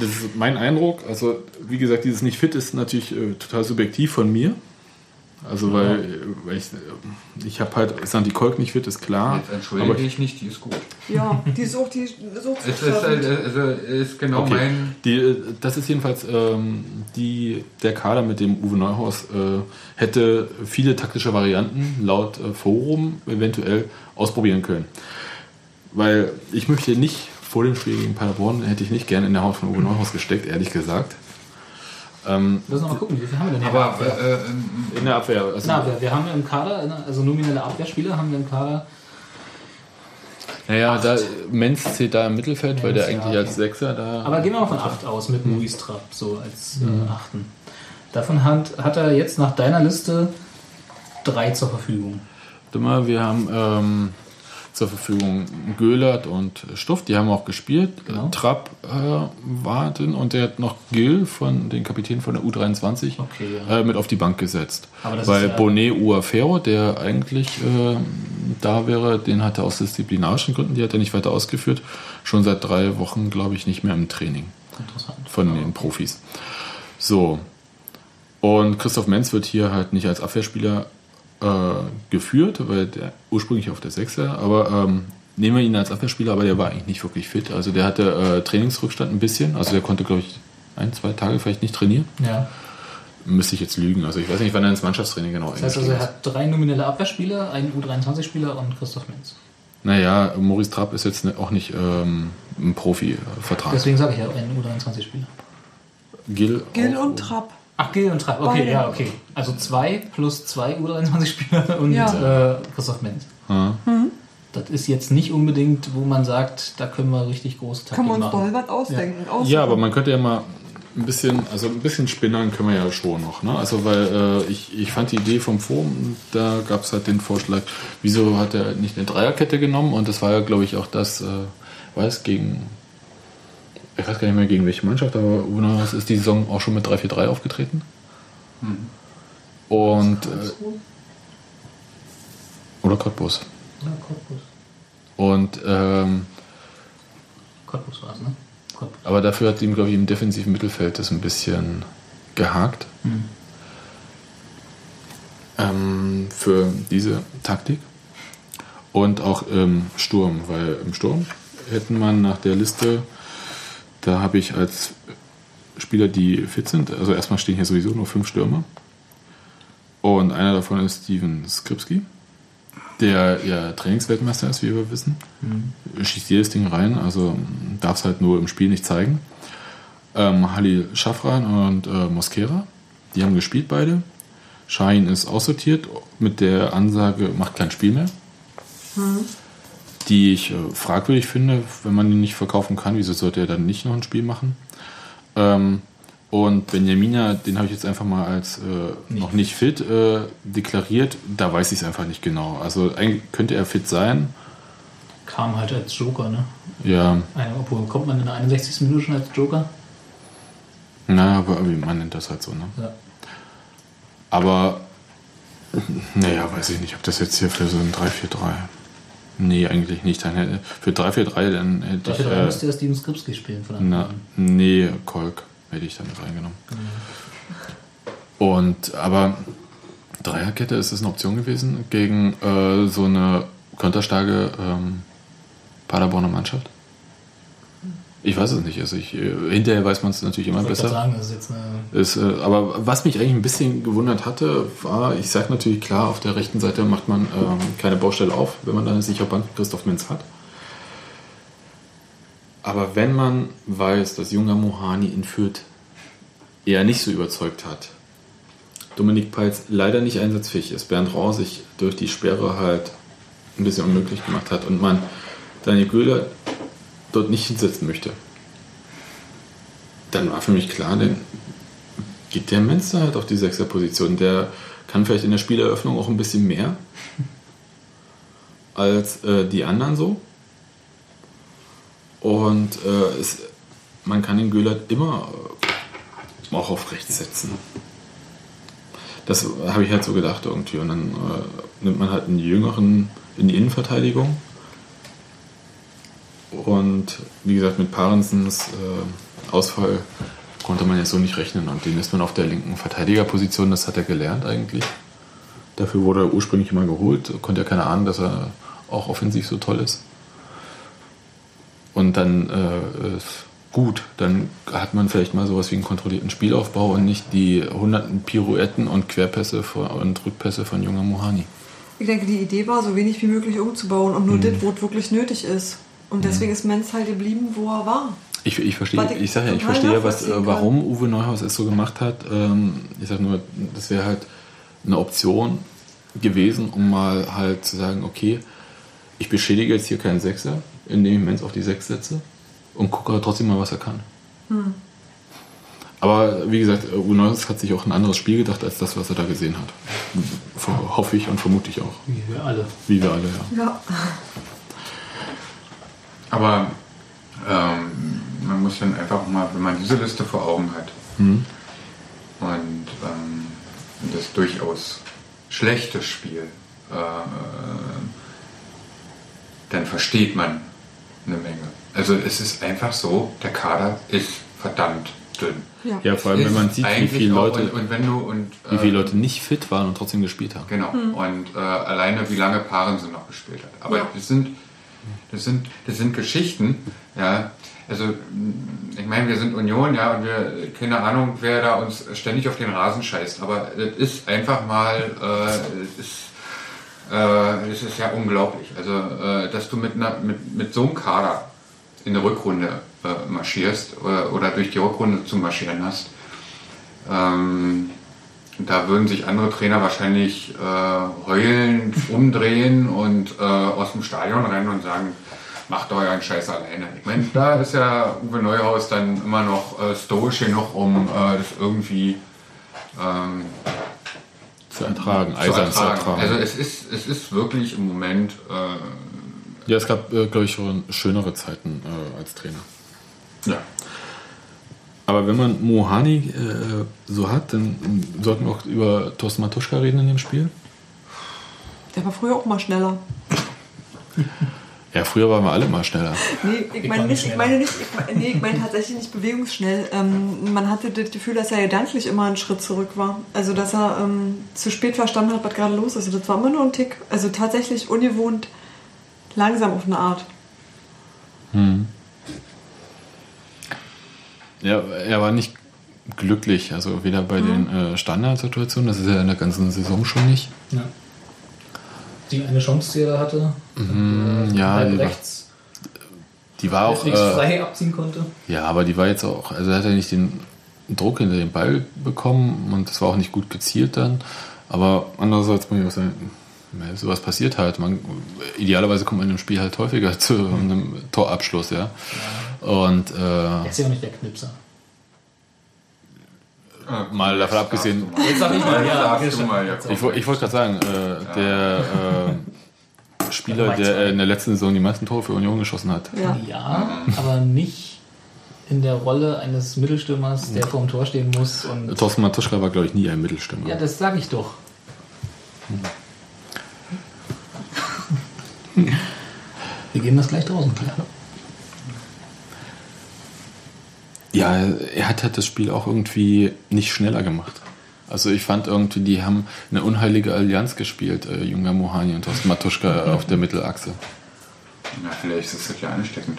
Das ist mein Eindruck. Also, wie gesagt, dieses nicht fit ist natürlich äh, total subjektiv von mir. Also, weil, äh, weil ich, äh, ich habe halt, Santi Kolk nicht fit, ist klar. Jetzt entschuldige Aber ich nicht, die ist gut. Ja, die Sucht, die Sucht Es ist, also, ist genau Okay. mein. Die, äh, das ist jedenfalls ähm, die, der Kader, mit dem Uwe Neuhaus äh, hätte viele taktische Varianten laut äh, Forum eventuell ausprobieren können. Weil ich möchte nicht vor dem Spiel gegen Paderborn, hätte ich nicht gerne in der Haut von Uwe Neuhaus gesteckt, ehrlich gesagt. Ähm, Wir müssen noch mal gucken, wie viel haben wir denn hier? aber in der Abwehr? äh, in der Abwehr. Also, Na, wir, wir haben im Kader, ne, also nominelle Abwehrspieler haben wir im Kader. naja, da, Menz zählt da im Mittelfeld, weil der Menz, ja, eigentlich als. Sechser da. Aber gehen wir mal von 8 aus mit Maurice Trapp, so als äh, Achten. Davon hat, hat er jetzt nach deiner Liste drei zur Verfügung. Mal, wir haben ähm, zur Verfügung Göhlert und Stuff, die haben auch gespielt. Genau. Trapp äh, war drin und der hat noch Gil, von, den Kapitän von der U23, Okay, ja. äh, mit auf die Bank gesetzt. Weil ja- Bonet Uafero, der eigentlich äh, da wäre, den hat er aus disziplinarischen Gründen, die hat er nicht weiter ausgeführt, schon seit drei Wochen, glaube ich, nicht mehr im Training Interessant. von den Profis. So. Und Christoph Menz wird hier halt nicht als Abwehrspieler äh, geführt, weil der ursprünglich auf der Sechser, aber ähm, nehmen wir ihn als Abwehrspieler, aber der war eigentlich nicht wirklich fit. Also der hatte äh, Trainingsrückstand ein bisschen, also der konnte, glaube ich, ein, zwei Tage vielleicht nicht trainieren. Ja. Müsste ich jetzt lügen. Also ich weiß nicht, wann er ins Mannschaftstraining genau Das heißt also, er hat drei nominelle Abwehrspieler, einen U23-Spieler und Christoph Menz. Naja, Maurice Trapp ist jetzt ne- auch nicht ähm, ein Profi-Vertrag. Deswegen sage ich ja einen U23-Spieler. Gil, Gil und Trapp. Ach, Gil und Trapp. Okay, Beide. ja, okay. Also zwei plus zwei U23-Spieler und Ja. äh, Christoph Menz. Ja. Das ist jetzt nicht unbedingt, wo man sagt, da können wir richtig große Kann Taktik man uns machen. voll was ausdenken. aussuchen. Ja, aber man könnte ja mal ein bisschen, also ein bisschen spinnern können wir ja schon noch. Ne? Also weil äh, ich, ich fand die Idee vom Forum, da gab es halt den Vorschlag, wieso hat er nicht eine Dreierkette genommen? Und das war ja, glaube ich, auch das, äh, weiß gegen, ich weiß gar nicht mehr gegen welche Mannschaft, aber Unas ist die Saison auch schon mit 3-4-3 aufgetreten. Und äh, oder Cottbus. Ja, Cottbus. Und ähm, Cottbus war es, ne? Cottbus. Aber dafür hat ihm, glaube ich, im defensiven Mittelfeld das ein bisschen gehakt. Ähm, für diese Taktik. Und auch im Sturm, weil im Sturm hätten man nach der Liste, da habe ich als Spieler, die fit sind, also erstmal stehen hier sowieso nur fünf Stürmer. Und einer davon ist Steven Skripski, der ja Trainingsweltmeister ist, wie wir wissen. Schießt jedes Ding rein, also darf es halt nur im Spiel nicht zeigen. Ähm, Halil Schafran und äh, Mosquera, die haben gespielt beide. Shahin ist aussortiert mit der Ansage, macht kein Spiel mehr. Die ich äh, fragwürdig finde, wenn man ihn nicht verkaufen kann, wieso sollte er dann nicht noch ein Spiel machen? Ähm, und Benjamina, den habe ich jetzt einfach mal als äh, noch nicht fit äh, deklariert. Da weiß ich es einfach nicht genau. Also eigentlich könnte er fit sein. Kam halt als Joker, ne? Ja, Eine, obwohl, kommt man in der 61. Minute schon als Joker? na, aber man nennt das halt so, ne? Ja. Aber, naja, weiß ich nicht, ob das jetzt hier für so ein 3-4-3. Nee, eigentlich nicht. Dann hätte, für 3-4-3 dann hätte Dafür ich. müsste er Steven Skripski spielen von Anfang an. nee, Kolk hätte ich dann mit reingenommen. Und, aber Dreierkette ist das eine Option gewesen gegen äh, so eine konterstarke ähm, Paderborner Mannschaft? Ich weiß es nicht. Also ich, äh, hinterher weiß man es natürlich immer Ich besser. sagen, das ist jetzt eine. Ist, äh, aber was mich eigentlich ein bisschen gewundert hatte, war, ich sage natürlich klar, auf der rechten Seite macht man ähm, keine Baustelle auf, wenn man dann eine sichere Bank Christoph Menz hat. Aber wenn man weiß, dass junger Mohani in Fürth eher nicht so überzeugt hat, Dominik Peitz leider nicht einsatzfähig ist, Bernd Rau sich durch die Sperre halt ein bisschen unmöglich gemacht hat und man Daniel Göhler dort nicht hinsetzen möchte, dann war für mich klar, dann geht der Menster halt auf die Sechserposition. Der kann vielleicht in der Spieleröffnung auch ein bisschen mehr als äh, die anderen so. Und äh, es, man kann den Göhlert immer äh, auch auf rechts setzen. Das habe ich halt so gedacht irgendwie. Und dann äh, nimmt man halt einen Jüngeren in die Innenverteidigung. Und wie gesagt, mit Parensens äh, Ausfall konnte man ja so nicht rechnen. Und den ist man auf der linken Verteidigerposition, das hat er gelernt eigentlich. Dafür wurde er ursprünglich immer geholt, konnte ja keiner ahnen, dass er auch offensiv so toll ist. Und dann äh, ist gut, dann hat man vielleicht mal sowas wie einen kontrollierten Spielaufbau und nicht die hunderten Pirouetten und Querpässe von, und Rückpässe von junger Mohani. Ich denke, die Idee war, so wenig wie möglich umzubauen und nur Mhm. das, wo es wirklich nötig ist. Und deswegen ist Menz halt geblieben, wo er war. Ich, ich verstehe, ich sage ja, ich verstehe was, äh, kann. warum Uwe Neuhaus es so gemacht hat. Ähm, ich sage nur, das wäre halt eine Option gewesen, um mal halt zu sagen, okay, ich beschädige jetzt hier keinen Sechser, indem ich Menz auf die Sechs setze und gucke trotzdem mal, was er kann. Hm. Aber wie gesagt, äh, Uwe Neuhaus hat sich auch ein anderes Spiel gedacht, als das, was er da gesehen hat. Hoffe ich und vermute ich auch. Wie wir alle. Wie wir alle, ja. Ja. Aber ähm, man muss dann einfach mal, wenn man diese Liste vor Augen hat Mhm. und ähm, das durchaus schlechte Spiel, äh, dann versteht man eine Menge. Also es ist einfach so, der Kader ist verdammt dünn. Ja. Ja, vor allem, wenn man sieht, wie viele Leute, und, und wenn du und wie viele äh, Leute nicht fit waren und trotzdem gespielt haben. Genau. Und äh, alleine wie lange Parensen noch gespielt hat. Aber Ja. das sind das sind das sind Geschichten, ja. Also ich meine, wir sind Union, ja, und wir keine Ahnung, wer da uns ständig auf den Rasen scheißt. Aber das ist einfach mal, äh, das ist äh, das ist ja unglaublich. Also, äh, dass du mit, einer, mit, mit so einem Kader in der Rückrunde äh, marschierst oder, oder durch die Rückrunde zu marschieren hast. Ähm, da würden sich andere Trainer wahrscheinlich äh, heulend umdrehen und äh, aus dem Stadion rennen und sagen, macht doch euren Scheiß alleine. Ich meine, da ist ja Uwe Neuhaus dann immer noch äh, stoisch genug, um äh, das irgendwie ähm, Zu ertragen, zu eisern zu ertragen. Also es ist, es ist wirklich im Moment äh, ja, es gab, äh, glaube ich, schon schönere Zeiten als Trainer. ja, Aber wenn man Mohani äh, so hat, dann sollten wir auch über Thorsten Matuschka reden in dem Spiel. Der war früher auch mal schneller. Ja, früher waren wir alle mal schneller. Nee, ich Ich meine nicht, ich meine nicht, ich meine, nee, ich meine tatsächlich nicht bewegungsschnell. Ähm, man hatte das Gefühl, dass er gedanklich immer einen Schritt zurück war. Also, dass er ähm, zu spät verstanden hat, was gerade los ist. Also, das war immer nur ein Tick. Also, tatsächlich ungewohnt langsam auf eine Art. Ja, er war nicht glücklich, also weder bei den äh, Standardsituationen, das ist ja in der ganzen Saison schon nicht. Ja. Die eine Chance, die er da hatte, Mhm, äh, ja, die war- rechts, Die war auch. Äh, frei abziehen konnte. ja, aber die war jetzt auch, also er hat ja nicht den Druck hinter den Ball bekommen und das war auch nicht gut gezielt dann. Aber andererseits muss ich auch sagen, ja, sowas passiert halt. Man, idealerweise kommt man in einem Spiel halt häufiger zu einem Torabschluss, ja. Und äh, Er ist ja auch nicht der Knipser. mal davon abgesehen, Jetzt sag ich mal, ja. Ich, ich wollte gerade sagen, äh, der äh, Spieler, der in der letzten Saison die meisten Tore für Union geschossen hat. Ja. Ja, aber nicht in der Rolle eines Mittelstürmers, der vorm Tor stehen muss. Und Thorsten Matuschka war, glaube ich, nie ein Mittelstürmer. ja, das sage ich doch. Wir gehen das gleich draußen klar. Ja, er hat halt das Spiel auch irgendwie nicht schneller gemacht. Also ich fand irgendwie, die haben eine unheilige Allianz gespielt, äh, Junger Mohani und Thorsten Matuschka auf der Mittelachse. Na, vielleicht ist das ja ansteckend.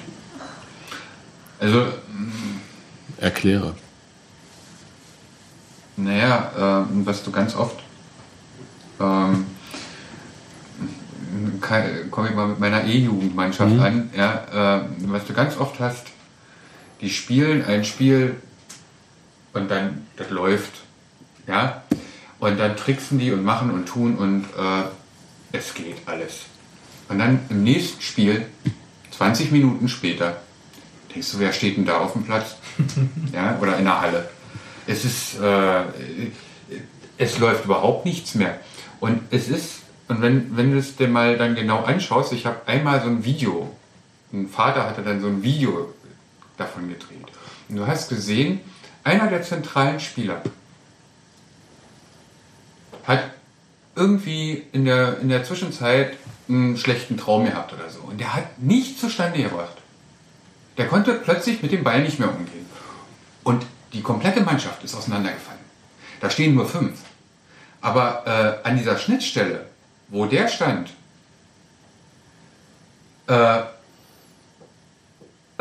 Also, Erkläre. naja, ähm, was du ganz oft, ähm, komme ich mal mit meiner E-Jugendmannschaft an, ja, äh, was du ganz oft hast, die spielen ein Spiel und dann, das läuft, ja, und dann tricksen die und machen und tun und äh, es geht alles. Und dann im nächsten Spiel, 20 Minuten später, denkst du, wer steht denn da auf dem Platz? ja, oder in der Halle. Es ist, äh, es läuft überhaupt nichts mehr. Und es ist, und wenn, wenn du es dir mal dann genau anschaust, ich habe einmal so ein Video, ein Vater hatte dann so ein Video davon gedreht. Und du hast gesehen, einer der zentralen Spieler hat irgendwie in der, in der Zwischenzeit einen schlechten Traum gehabt oder so. Und der hat nichts zustande gebracht. Der konnte plötzlich mit dem Ball nicht mehr umgehen. Und die komplette Mannschaft ist auseinandergefallen. Da stehen nur fünf. Aber äh, an dieser Schnittstelle, wo der stand, äh,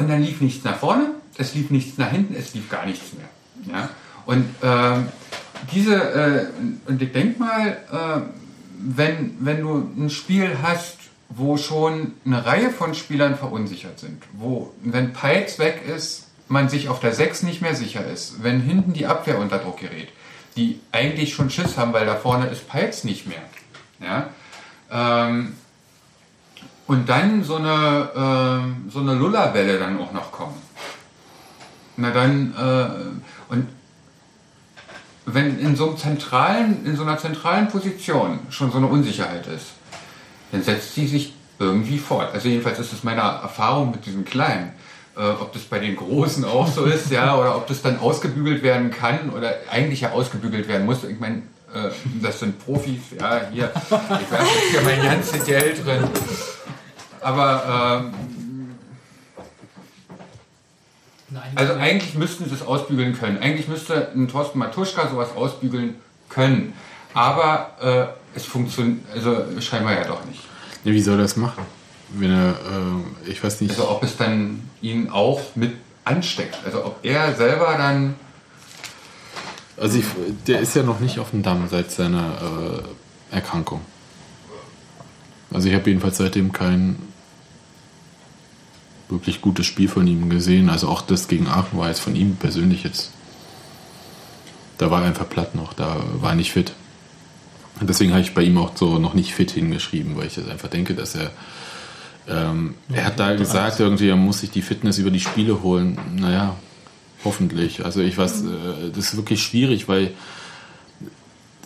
und dann lief nichts nach vorne, es lief nichts nach hinten, es lief gar nichts mehr. Ja? Und ähm, diese, äh, und ich denke mal, äh, wenn, wenn du ein Spiel hast, wo schon eine Reihe von Spielern verunsichert sind, wo, wenn Peitz weg ist, man sich auf der 6 nicht mehr sicher ist, wenn hinten die Abwehr unter Druck gerät, die eigentlich schon Schiss haben, weil da vorne ist Peitz nicht mehr. Ja? Ähm, und dann so eine, ähm, so eine Lullabelle dann auch noch kommen. Na dann, äh, und wenn in so, einem zentralen, in so einer zentralen Position schon so eine Unsicherheit ist, dann setzt sie sich irgendwie fort. Also jedenfalls ist es meine Erfahrung mit diesen Kleinen. Äh, ob das bei den Großen auch so ist, ja, oder ob das dann ausgebügelt werden kann oder eigentlich ja ausgebügelt werden muss. Ich meine, äh, das sind Profis, ja, hier, ich werfe jetzt hier mein ganzes Geld drin. Aber ähm, also eigentlich müssten sie es ausbügeln können. Eigentlich müsste ein Thorsten Matuschka sowas ausbügeln können. Aber äh, es funktioniert, also scheinbar ja doch nicht. Ja, wie soll er das machen? Wenn er, äh, ich weiß nicht. Also ob es dann ihn auch mit ansteckt. Also ob er selber dann. Also ich, der ist ja noch nicht auf dem Damm seit seiner äh, Erkrankung. Also ich habe jedenfalls seitdem kein wirklich gutes Spiel von ihm gesehen. Also auch das gegen Aachen war jetzt von ihm persönlich jetzt. Da war er einfach platt noch, da war er nicht fit. Und deswegen habe ich bei ihm auch so noch nicht fit hingeschrieben, weil ich jetzt einfach denke, dass er. Ähm, er hat da gesagt, irgendwie, er muss sich die Fitness über die Spiele holen. Naja, hoffentlich. Also ich weiß, äh, das ist wirklich schwierig, weil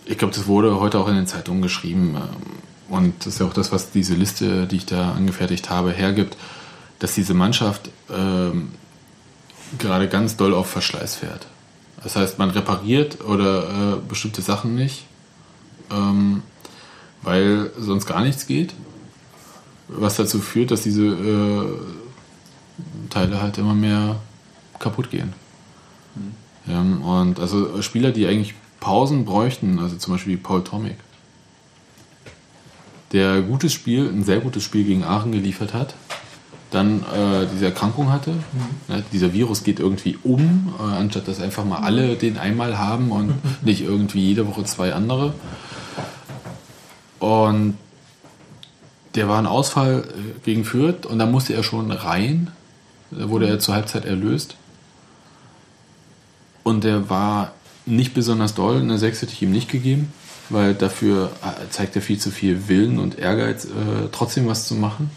ich glaube, das wurde heute auch in den Zeitungen geschrieben. ähm, Und das ist ja auch das, was diese Liste, die ich da angefertigt habe, hergibt, dass diese Mannschaft ähm, gerade ganz doll auf Verschleiß fährt. Das heißt, man repariert oder äh, bestimmte Sachen nicht, ähm, weil sonst gar nichts geht. Was dazu führt, dass diese äh, Teile halt immer mehr kaputt gehen. Ja, und also Spieler, die eigentlich Pausen bräuchten, also zum Beispiel Paul Tomic, der gutes Spiel, ein sehr gutes Spiel gegen Aachen geliefert hat, dann äh, diese Erkrankung hatte. Ja, dieser Virus geht irgendwie um, äh, anstatt dass einfach mal alle den einmal haben und nicht irgendwie jede Woche zwei andere. Und der war ein Ausfall äh, gegen Fürth und da musste er schon rein. Da wurde er zur Halbzeit erlöst. Und der war nicht besonders doll. Eine 6 hätte ich ihm nicht gegeben, weil dafür äh, zeigt er viel zu viel Willen und Ehrgeiz, äh, trotzdem was zu machen.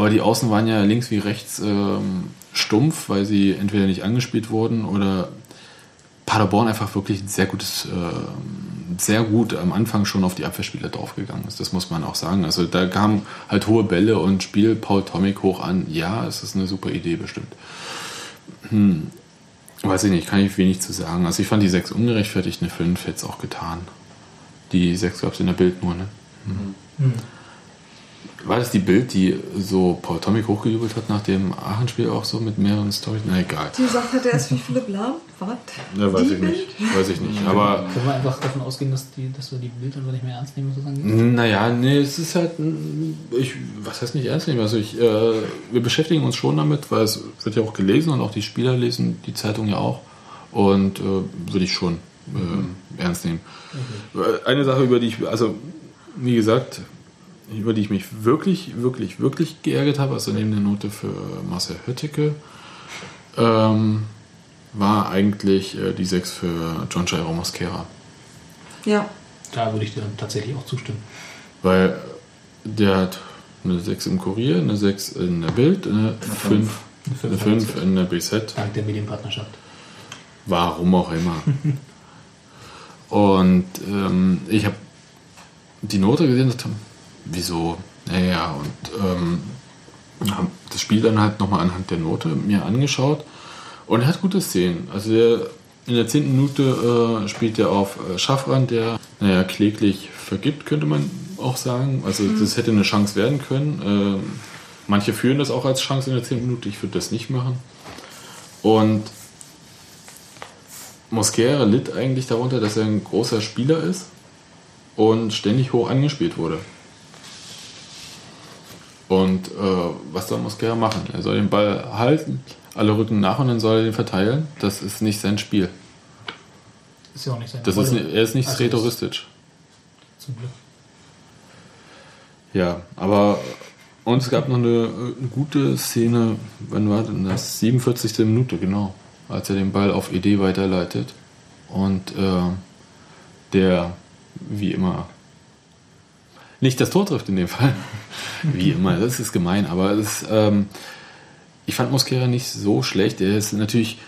Aber die Außen waren ja links wie rechts ähm, stumpf, weil sie entweder nicht angespielt wurden oder Paderborn einfach wirklich ein sehr gutes, ähm, sehr gut am Anfang schon auf die Abwehrspieler draufgegangen ist. Das muss man auch sagen. Also da kamen halt hohe Bälle und Spiel Paul Tomic hoch an. Ja, es ist eine super Idee bestimmt. Hm. Weiß ich nicht, kann ich wenig zu sagen. Also ich fand die 6 ungerechtfertigt, eine 5 hätte es auch getan. Die 6 gab es in der Bild nur, ne? Hm. War das die Bild, die so Paul Tomic hochgejubelt hat nach dem Aachen-Spiel auch so mit mehreren Storys? Na egal. Die gesagt hat, er ist wie Philipp Lahm. Was? Ja, weiß Die ich nicht. Weiß ich nicht. Aber Können wir einfach davon ausgehen, dass, die, dass wir die Bild einfach nicht mehr ernst nehmen, angeht? naja, nee, es ist halt, ich, was heißt nicht ernst nehmen? Also ich, äh, wir beschäftigen uns schon damit, weil es wird ja auch gelesen und auch die Spieler lesen die Zeitung ja auch. Und äh, würde ich schon äh, ernst nehmen. Äh, Eine Sache, über die ich, also wie gesagt, über die ich mich wirklich, wirklich, wirklich geärgert habe, also neben der Note für Marcel Höttike, ähm, war eigentlich äh, die 6 für John Jairo Mosquera. Ja. Da würde ich dir dann tatsächlich auch zustimmen. Weil der hat eine 6 im Kurier, eine 6 in der Bild, eine 5, eine 5 in der BZ. Dank der Medienpartnerschaft. Warum auch immer. Und ähm, ich habe die Note gesehen und dachte, wieso? Naja, und ähm, hab das Spiel dann halt nochmal anhand der Note mir angeschaut. Und er hat gute Szenen. Also der, in der zehnten Minute äh, spielt er auf äh, Schaffran, der, naja, kläglich vergibt, könnte man auch sagen. Also das hätte eine Chance werden können. Ähm, manche führen das auch als Chance in der zehnten Minute. Ich würde das nicht machen. Und Mosquera litt eigentlich darunter, dass er ein großer Spieler ist und ständig hoch angespielt wurde. Und äh, was soll Mosquera machen? Er soll den Ball halten, alle rücken nach und dann soll er den verteilen. Das ist nicht sein Spiel. Ist ja auch nicht sein Das ist, er ist nicht Also Sretoristisch. Zum Glück. Ja, aber Und es gab noch eine, eine gute Szene, wann war denn das? 47. Minute, genau. Als er den Ball auf ED weiterleitet. Und äh, der, wie immer, nicht das Tor trifft in dem Fall. Wie immer, das ist gemein, aber das, ähm, ich fand Mosquera nicht so schlecht. Er ist natürlich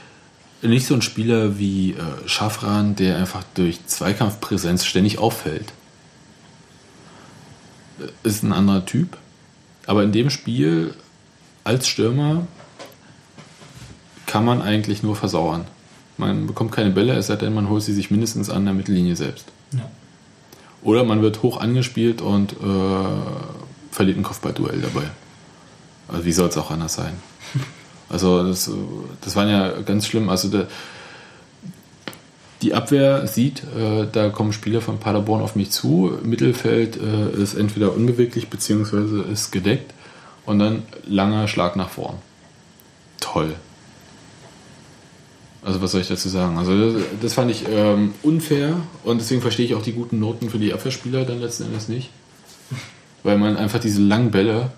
nicht so ein Spieler wie äh, Schafran, der einfach durch Zweikampfpräsenz ständig auffällt. Äh, Ist ein anderer Typ. Aber in dem Spiel als Stürmer kann man eigentlich nur versauern. Man bekommt keine Bälle, es sei denn, man holt sie sich mindestens an der Mittellinie selbst. Ja. Oder man wird hoch angespielt und äh, verliert ein Kopfballduell dabei. Also wie soll es auch anders sein? Also das, das waren ja ganz schlimm. Also der, die Abwehr sieht, äh, da kommen Spieler von Paderborn auf mich zu. Mittelfeld äh, ist entweder unbeweglich beziehungsweise ist gedeckt und dann langer Schlag nach vorn. Toll. Also was soll ich dazu sagen? Also das, das fand ich ähm, unfair und deswegen verstehe ich auch die guten Noten für die Abwehrspieler dann letzten Endes nicht. Weil man einfach diese langen Bälle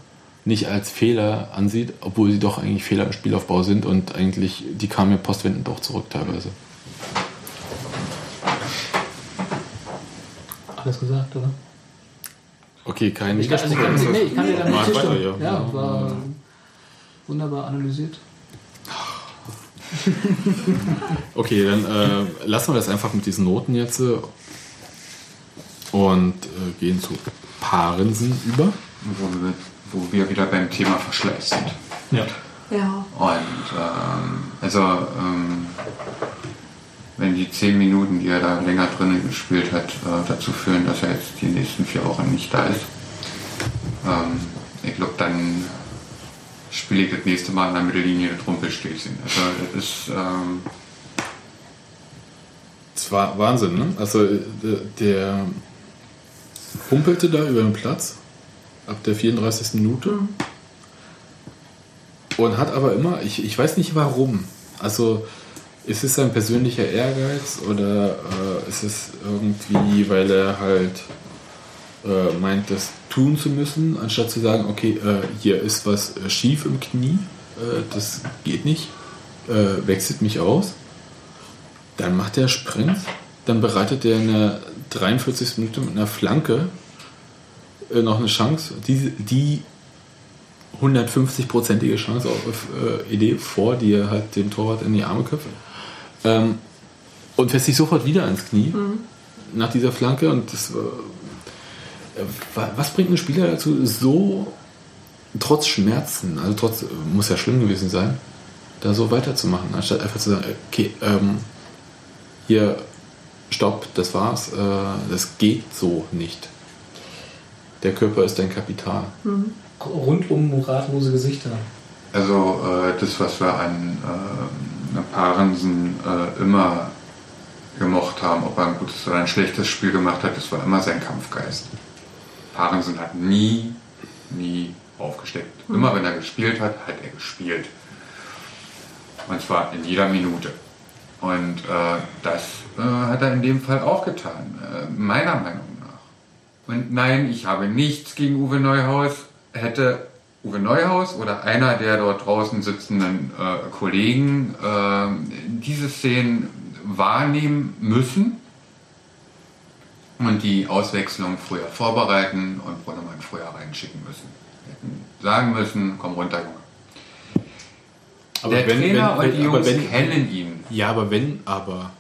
nicht als Fehler ansieht, obwohl sie doch eigentlich Fehler im Spielaufbau sind und eigentlich die kamen ja postwendend auch zurück teilweise. Alles gesagt, oder? Okay, kein Ich kann, also ich kann, nee, ich kann dir da nicht weiter, ja. Ja, war wunderbar analysiert. Okay, dann äh, lassen wir das einfach mit diesen Noten jetzt äh, und äh, gehen zu Paarensen über. Wo wir, wo wir wieder beim Thema Verschleiß sind. Ja. Ja. Und ähm, also ähm, wenn die zehn Minuten, die er da länger drinnen gespielt hat, äh, dazu führen, dass er jetzt die nächsten vier Wochen nicht da ist, ähm, ich glaube, dann spiele ich das nächste Mal an der Mittellinie das Rumpelstilzchen. Also das ist ähm, Das war Wahnsinn, ne? Also äh, der humpelte da über den Platz ab der 34. Minute und hat aber immer, ich, ich weiß nicht warum, also ist es sein persönlicher Ehrgeiz oder äh, ist es irgendwie, weil er halt äh, meint, das tun zu müssen, anstatt zu sagen, okay, äh, hier ist was äh, schief im Knie, äh, das geht nicht, äh, wechselt mich aus. Dann macht er Sprint, dann bereitet er in der 43. Minute mit einer Flanke äh, noch eine Chance, die, die 150-prozentige Chance auf äh, Idee vor, die er halt dem Torwart in die Arme köpft. Ähm, und fässt sich sofort wieder ans Knie nach dieser Flanke. Und das, äh, wa- was bringt einen Spieler dazu, so trotz Schmerzen, also trotz, äh, muss ja schlimm gewesen sein, da so weiterzumachen, anstatt einfach zu sagen, okay, ähm, hier, stopp, das war's, äh, das geht so nicht. Der Körper ist dein Kapital. Rundum ratlose Gesichter. Also äh, das, was wir an äh, Parensen äh, immer gemocht haben, ob er ein gutes oder ein schlechtes Spiel gemacht hat, das war immer sein Kampfgeist. Parensen hat nie, nie aufgesteckt. Immer wenn er gespielt hat, hat er gespielt. Und zwar in jeder Minute. Und äh, das äh, hat er in dem Fall auch getan, äh, meiner Meinung nach. Und nein, ich habe nichts gegen Uwe Neuhaus. Hätte Uwe Neuhaus oder einer der dort draußen sitzenden äh, Kollegen äh, diese Szenen wahrnehmen müssen und die Auswechslung früher vorbereiten und Brunnemann früher reinschicken müssen. Hätten sagen müssen, komm runter, Junge. Aber der wenn- Trainer wenn- und die Jungs wenn- kennen ihn. Ja, aber wenn aber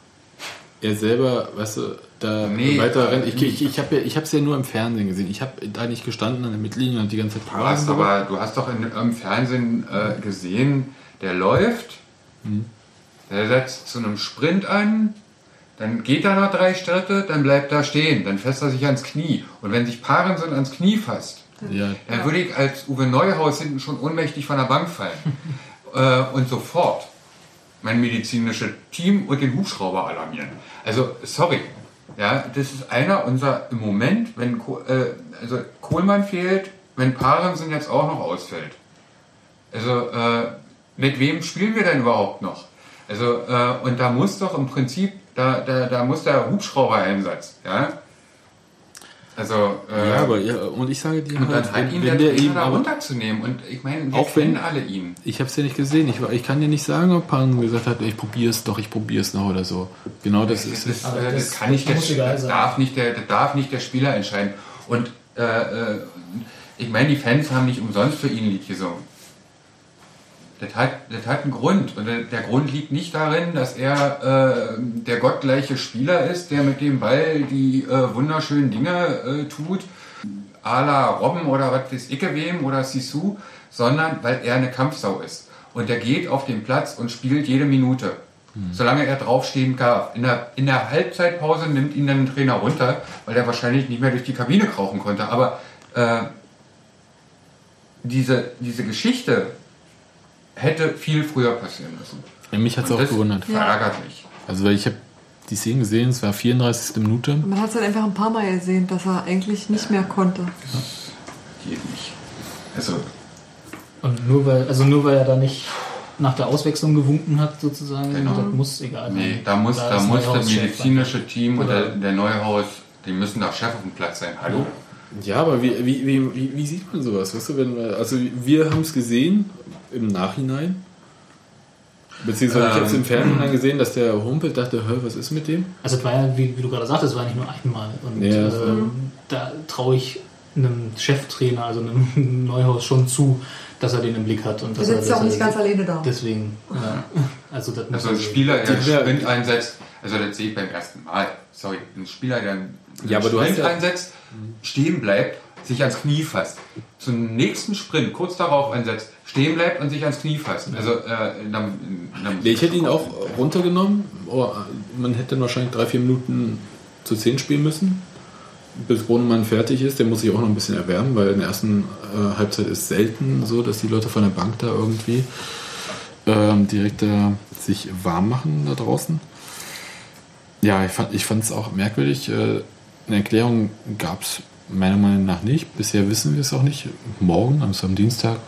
er selber, weißt du, da Nee, weiter rennt. Ich, ich, ich habe ja, es ja nur im Fernsehen gesehen. Ich habe da nicht gestanden an der Mittellinie und die ganze Zeit Du hast, aber, du hast doch in, im Fernsehen äh, gesehen, der läuft, der setzt zu einem Sprint an, dann geht er noch drei Schritte, dann bleibt er stehen, dann fässt er sich ans Knie. Und wenn sich Parensen ans Knie fasst, Ja, dann würde ich als Uwe Neuhaus hinten schon ohnmächtig von der Bank fallen. äh, und sofort mein medizinisches Team und den Hubschrauber alarmieren. Also, sorry. Ja, das ist einer unserer, im Moment, wenn äh, also Kohlmann fehlt, wenn Parensen jetzt auch noch ausfällt. Also, äh, mit wem spielen wir denn überhaupt noch? Also, äh, und da muss doch im Prinzip, da, da, da muss der Hubschrauber-Einsatz, ja, Also, äh, Ja, aber ja, und ich sage dir und halt, dann halt ihn wenn der ihm da runterzunehmen. Und ich meine, wir Auch wenn- kennen alle ihn. ich habe es ja nicht gesehen. Ich, ich kann dir nicht sagen, ob Pan gesagt hat, ich probiere es doch, ich probiere es noch oder so. Genau das ist Das, es. Aber äh, das das kann nicht der, muss egal das sein. darf nicht der, das darf nicht der Spieler entscheiden. Und äh, äh, ich meine, die Fans haben nicht umsonst für ihn ein Lied gesungen. Das hat, das hat einen Grund. Und der, Grund liegt nicht darin, dass er äh, der gottgleiche Spieler ist, der mit dem Ball die äh, wunderschönen Dinge äh, tut, à la Robben oder was weiß ich wem oder Sisu, sondern weil er eine Kampfsau ist. Und er geht auf den Platz und spielt jede Minute. Solange er draufstehen darf. In der, in der Halbzeitpause nimmt ihn dann ein Trainer runter, weil er wahrscheinlich nicht mehr durch die Kabine krauchen konnte. Aber äh, diese, diese Geschichte hätte viel früher passieren müssen. Ja, mich hat es Und auch das gewundert. verärgert mich. Also weil ich habe die Szene gesehen, es war 34. Minute. Man hat es halt einfach ein paar Mal gesehen, dass er eigentlich nicht mehr konnte. Geht nicht. Also, Und nur weil, also nur weil er da nicht nach der Auswechslung gewunken hat, sozusagen, Genau. das muss egal sein. nee, da muss, da ist muss das medizinische Team und Oder- der, der Neuhaus, die müssen da Chef auf dem Platz sein. Hallo? Ja, aber wie, wie, wie, wie, wie sieht man sowas? Weißt du, wenn, wir- also wir haben es gesehen im Nachhinein. Beziehungsweise ich habe es im Ähm. Fernsehen gesehen, dass der humpelt, dachte, hör, was ist mit dem? Also es war ja, wie, wie du gerade sagtest, es war nicht nur einmal. Und Ja, ähm, da traue ich einem Cheftrainer, also einem Neuhaus schon zu, dass er den im Blick hat. Und dass er, sitzt ja auch nicht ganz alleine da. Deswegen, ja. Also das Also ein. Spieler, der Die- Sprint einsetzt, also das sehe ich beim ersten Mal. Sorry, ein Spieler, der einen Ja, aber du Sprint hast ja- einsetzt, stehen bleibt, sich ans Knie fasst. Zum nächsten Sprint kurz darauf einsetzt, stehen bleibt und sich ans Knie fasst. Also äh, dann, dann ich hätte ihn auch runtergenommen. Oh, man hätte wahrscheinlich drei, vier Minuten zu zehn spielen müssen. Bis Brunnemann fertig ist, der muss sich auch noch ein bisschen erwärmen, weil in der ersten äh, Halbzeit ist selten so, dass die Leute von der Bank da irgendwie ähm, direkt äh, sich warm machen da draußen. Ja, ich fand ich es auch merkwürdig. Äh, eine Erklärung gab es meiner Meinung nach nicht. Bisher wissen wir es auch nicht. Morgen, also am Dienstag,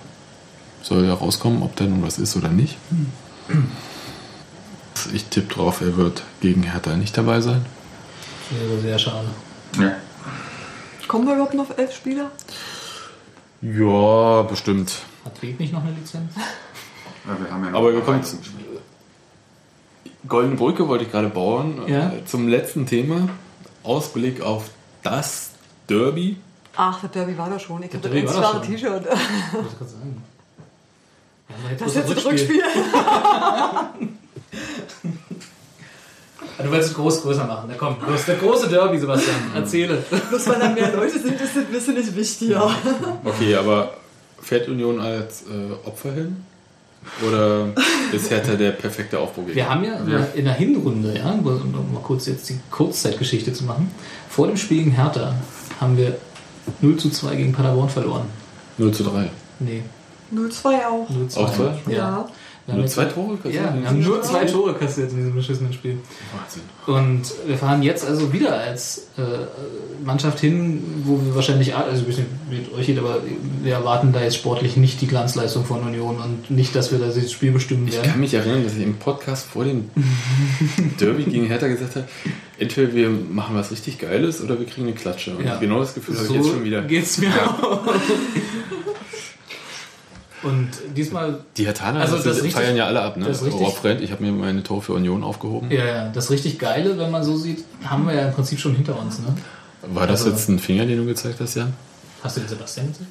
soll ja rauskommen, ob da nun was ist oder nicht. Ich tippe drauf, er wird gegen Hertha nicht dabei sein. Wäre sehr schade. Ja. Kommen wir überhaupt noch auf elf Spieler? Ja, bestimmt. Hat Weg nicht noch eine Lizenz? Ja, wir haben ja noch Aber wir kommen weiteres zu- Spiel. Goldene Brücke wollte ich gerade bauen. Ja. Zum letzten Thema. Ausblick auf das Derby. Ach, das Derby war da schon. Ich das da klare schon. T-Shirt. Ich wollte gerade sagen. Ja, Das ist jetzt ein Rückspiel. Du wolltest es groß größer machen. Na komm, los, der große Derby, Sebastian. Erzähle. Bloß weil da mehr Leute sind, ist das ein bisschen nicht wichtiger. Okay, aber fährt Union als äh, Opfer hin? Oder ist Hertha der perfekte Aufbruch? Wir haben ja in der- in der Hinrunde, ja, um mal kurz jetzt die Kurzzeitgeschichte zu machen, vor dem Spiel gegen Hertha haben wir 0 zu 2 gegen Paderborn verloren. 0 zu 3. Nee, 0-2 auch. 0 zu Auch 2. zwei? Ja. Wir haben Nur zwei Tore kassiert Ja, in wir haben diesem nur zwei Tore kassiert in diesem beschissenen Spiel. Wahnsinn. Und wir fahren jetzt also wieder als äh, Mannschaft hin, wo wir wahrscheinlich, also ich nicht, wie es euch geht, aber wir erwarten da jetzt sportlich nicht die Glanzleistung von Union und nicht, dass wir da das Spiel bestimmen Ich werden. kann mich erinnern, dass ich im Podcast vor dem Derby gegen Hertha gesagt habe, entweder wir machen was richtig Geiles oder wir kriegen eine Klatsche. Und Ja. genau das Gefühl habe ich jetzt schon wieder. geht's mir auch. Und diesmal, Die Hertaner Also das das richtig- feiern ja alle ab, ne? das richtig- Rob ich habe mir meine Tor für Union aufgehoben. ja, ja, das richtig Geile, wenn man so sieht, haben wir ja im Prinzip schon hinter uns. Ne? War das Also- jetzt ein Finger, den du gezeigt hast, Jan? Hast du den Sebastian gesehen?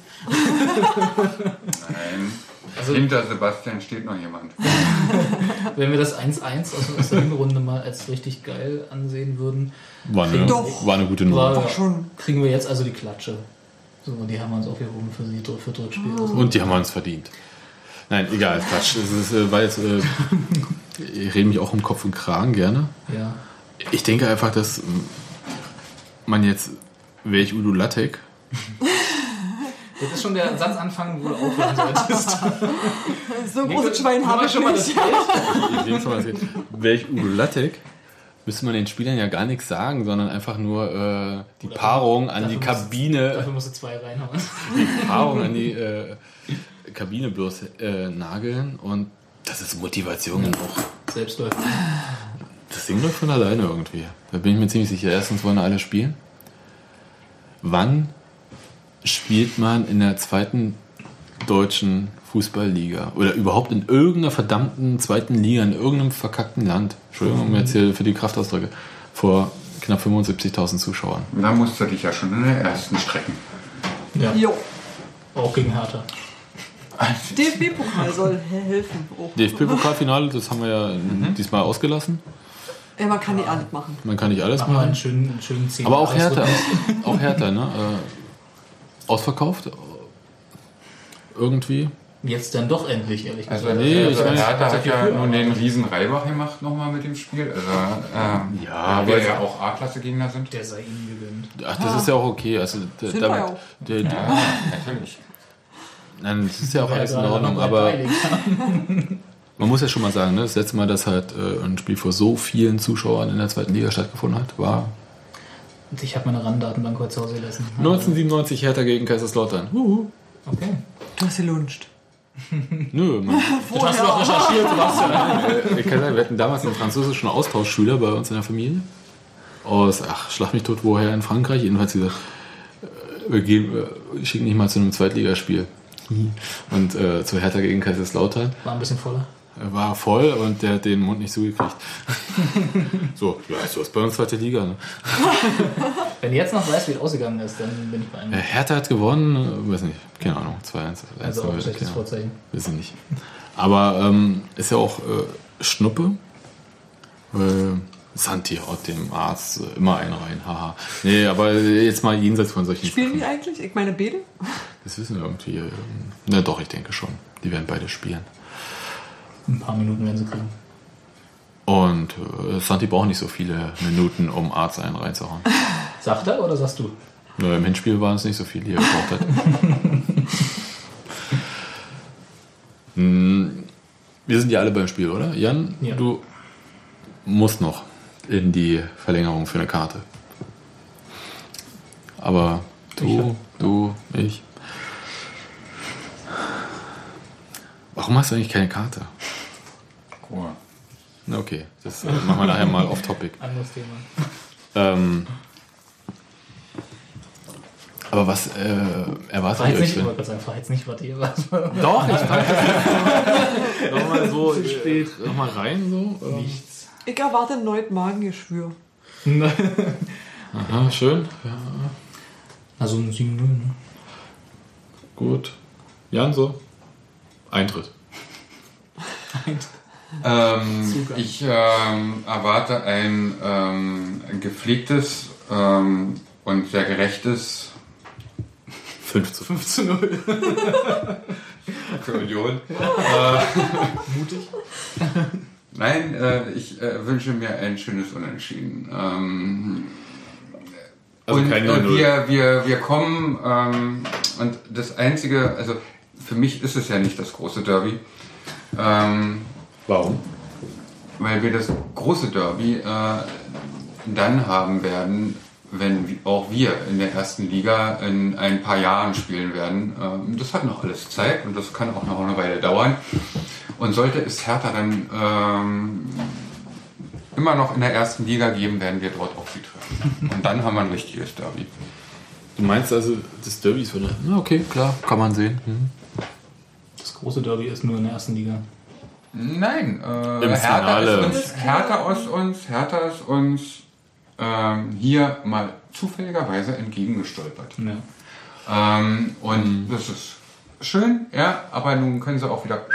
Nein. Also- Hinter Sebastian steht noch jemand. Wenn wir das 1-1 aus, aus der Hinrunde mal als richtig geil ansehen würden, War eine, Doch. war eine gute Nummer. war, schon. kriegen wir jetzt also die Klatsche. So, die haben wir uns aufgehoben für, die, für das Rückspiel. Also, Und die haben wir uns verdient. Nein, egal, Quatsch. Es ist, äh, war jetzt, äh, ich rede mich auch um Kopf und Kragen gerne. ja. Ich denke einfach, dass man jetzt, wäre ich Udo Lattek, Das ist schon der Satzanfang, wo du aufhören solltest. So ein großes Schwein Haben habe wir ich schon mal das nicht. ich nehme schon mal das- wäre ich Udo Lattek, müsste man den Spielern ja gar nichts sagen, sondern einfach nur äh, die Paarung an die Kabine, Dafür musst du zwei reinhauen. die Paarung an die äh, Kabine bloß äh, nageln und das ist Motivation genug. Selbstläufer. Das Ding läuft von alleine irgendwie. Da bin ich mir ziemlich sicher. Erstens wollen alle spielen. wann spielt man in der zweiten deutschen Fußballliga oder überhaupt in irgendeiner verdammten zweiten Liga in irgendeinem verkackten Land, Entschuldigung jetzt hier für die Kraftausdrücke, vor knapp 75.000 Zuschauern. Da musst du dich ja schon in der ersten strecken. Ja, Jo, auch gegen Hertha. DFB-Pokal soll he- helfen. Oh. DFB-Pokalfinale, das haben wir ja diesmal ausgelassen. Ja, man kann die alles machen. Man kann nicht alles Machen wir einen machen. schönen, einen schönen Zehn Aber auch Hertha, auch Hertha, ne? Äh, ausverkauft. Irgendwie. Jetzt dann doch endlich, ehrlich Also, gesagt. Nee, also ich meine, Hertha hat ja nun den riesen Reibach gemacht nochmal mit dem Spiel. Also, ähm, Ja, weil ja auch A-Klasse-Gegner sind. Der sei ihnen gegönnt. Ach, das ist ja auch okay. Also, der, Sind damit, der, Ja, natürlich. nein, das ist ja auch alles in Ordnung. Aber man muss ja schon mal sagen, ne, das letzte Mal, dass halt äh, ein Spiel vor so vielen Zuschauern in der zweiten Liga stattgefunden hat, war Und ich habe meine RAN-Datenbank heute zu Hause gelassen. 1997 Hertha gegen Kaiserslautern. Huhu. Okay. Du hast gelunscht. Nö, man, Das hast du doch recherchiert, Sebastian. äh, ich kann sagen, wir hatten damals einen französischen Austauschschüler bei uns in der Familie. Aus, ach, schlag mich tot, woher in Frankreich. Jedenfalls gesagt, äh, wir gehen, äh, schicken dich mal zu einem Zweitligaspiel. Und äh, zu Hertha gegen Kaiserslautern. War ein bisschen voller. Er war voll und der hat den Mund nicht zugekriegt. so, ja, so ist bei uns zweite Liga. Ne? Wenn ihr jetzt noch weißt, wie es ausgegangen ist, dann bin ich bei Äh, einem. Hertha hat gewonnen, äh, weiß nicht, keine Ahnung, 2-1. Also auch ein 1-0, schlechtes. Vorzeichen. Wissen nicht. Aber ähm, ist ja auch äh, Schnuppe. Äh, Santi haut dem Arzt äh, immer einen rein, haha. Nee, aber jetzt mal jenseits von solchen Spielen die Sachen. eigentlich? Ich meine, beide? Das wissen wir irgendwie. Ähm, na doch, ich denke schon. Die werden beide spielen. Ein paar Minuten werden sie kriegen. Und äh, Santi braucht nicht so viele Minuten, um Arzt einen reinzuhauen. Sagt er oder sagst du? Nur im Hinspiel waren es nicht so viele, die er gebraucht hat. Hm, Wir sind ja alle beim Spiel, oder? Jan, Ja. du musst noch in die Verlängerung für eine Karte. Aber du, du, ich. Warum hast du eigentlich keine Karte? Na okay, das äh, machen wir nachher mal off-topic. Anderes Thema. Ähm, aber was äh, erwartet War ihr euch nicht, ich wollte gerade sagen, war jetzt nicht, was ihr was. Doch, ich frage nochmal so spät. Nochmal rein so. Nichts. Ich erwarte erneut Magengeschwür. Aha, schön. Ja, Also ein 7-0, ne? gut. Jan, so. Eintritt. Ähm, ich ähm, erwarte ein, ähm, ein gepflegtes ähm, und sehr gerechtes 5 zu 5. 5 zu 0. für Union. Mutig. Nein, äh, ich äh, wünsche mir ein schönes Unentschieden. Ähm, Also und keine äh, Null. wir, wir, wir kommen ähm, und das Einzige, also für mich ist es ja nicht das große Derby, ähm, Warum? weil wir das große Derby äh, dann haben werden, wenn auch wir in der ersten Liga in ein paar Jahren spielen werden. Ähm, das hat noch alles Zeit und das kann auch noch eine Weile dauern. Und sollte es Hertha dann ähm, immer noch in der ersten Liga geben, werden wir dort auf sie treffen. Und dann haben wir ein richtiges Derby. Du meinst also, das Derby ist wieder. Na, okay, klar, kann man sehen. Hm. Das große Derby ist nur in der ersten Liga. Nein, äh, Im Hertha, ist uns, Hertha aus uns, Hertha ist uns ähm, hier mal zufälligerweise entgegengestolpert. Ja. Ähm, und das ist schön, ja, aber nun können sie auch wieder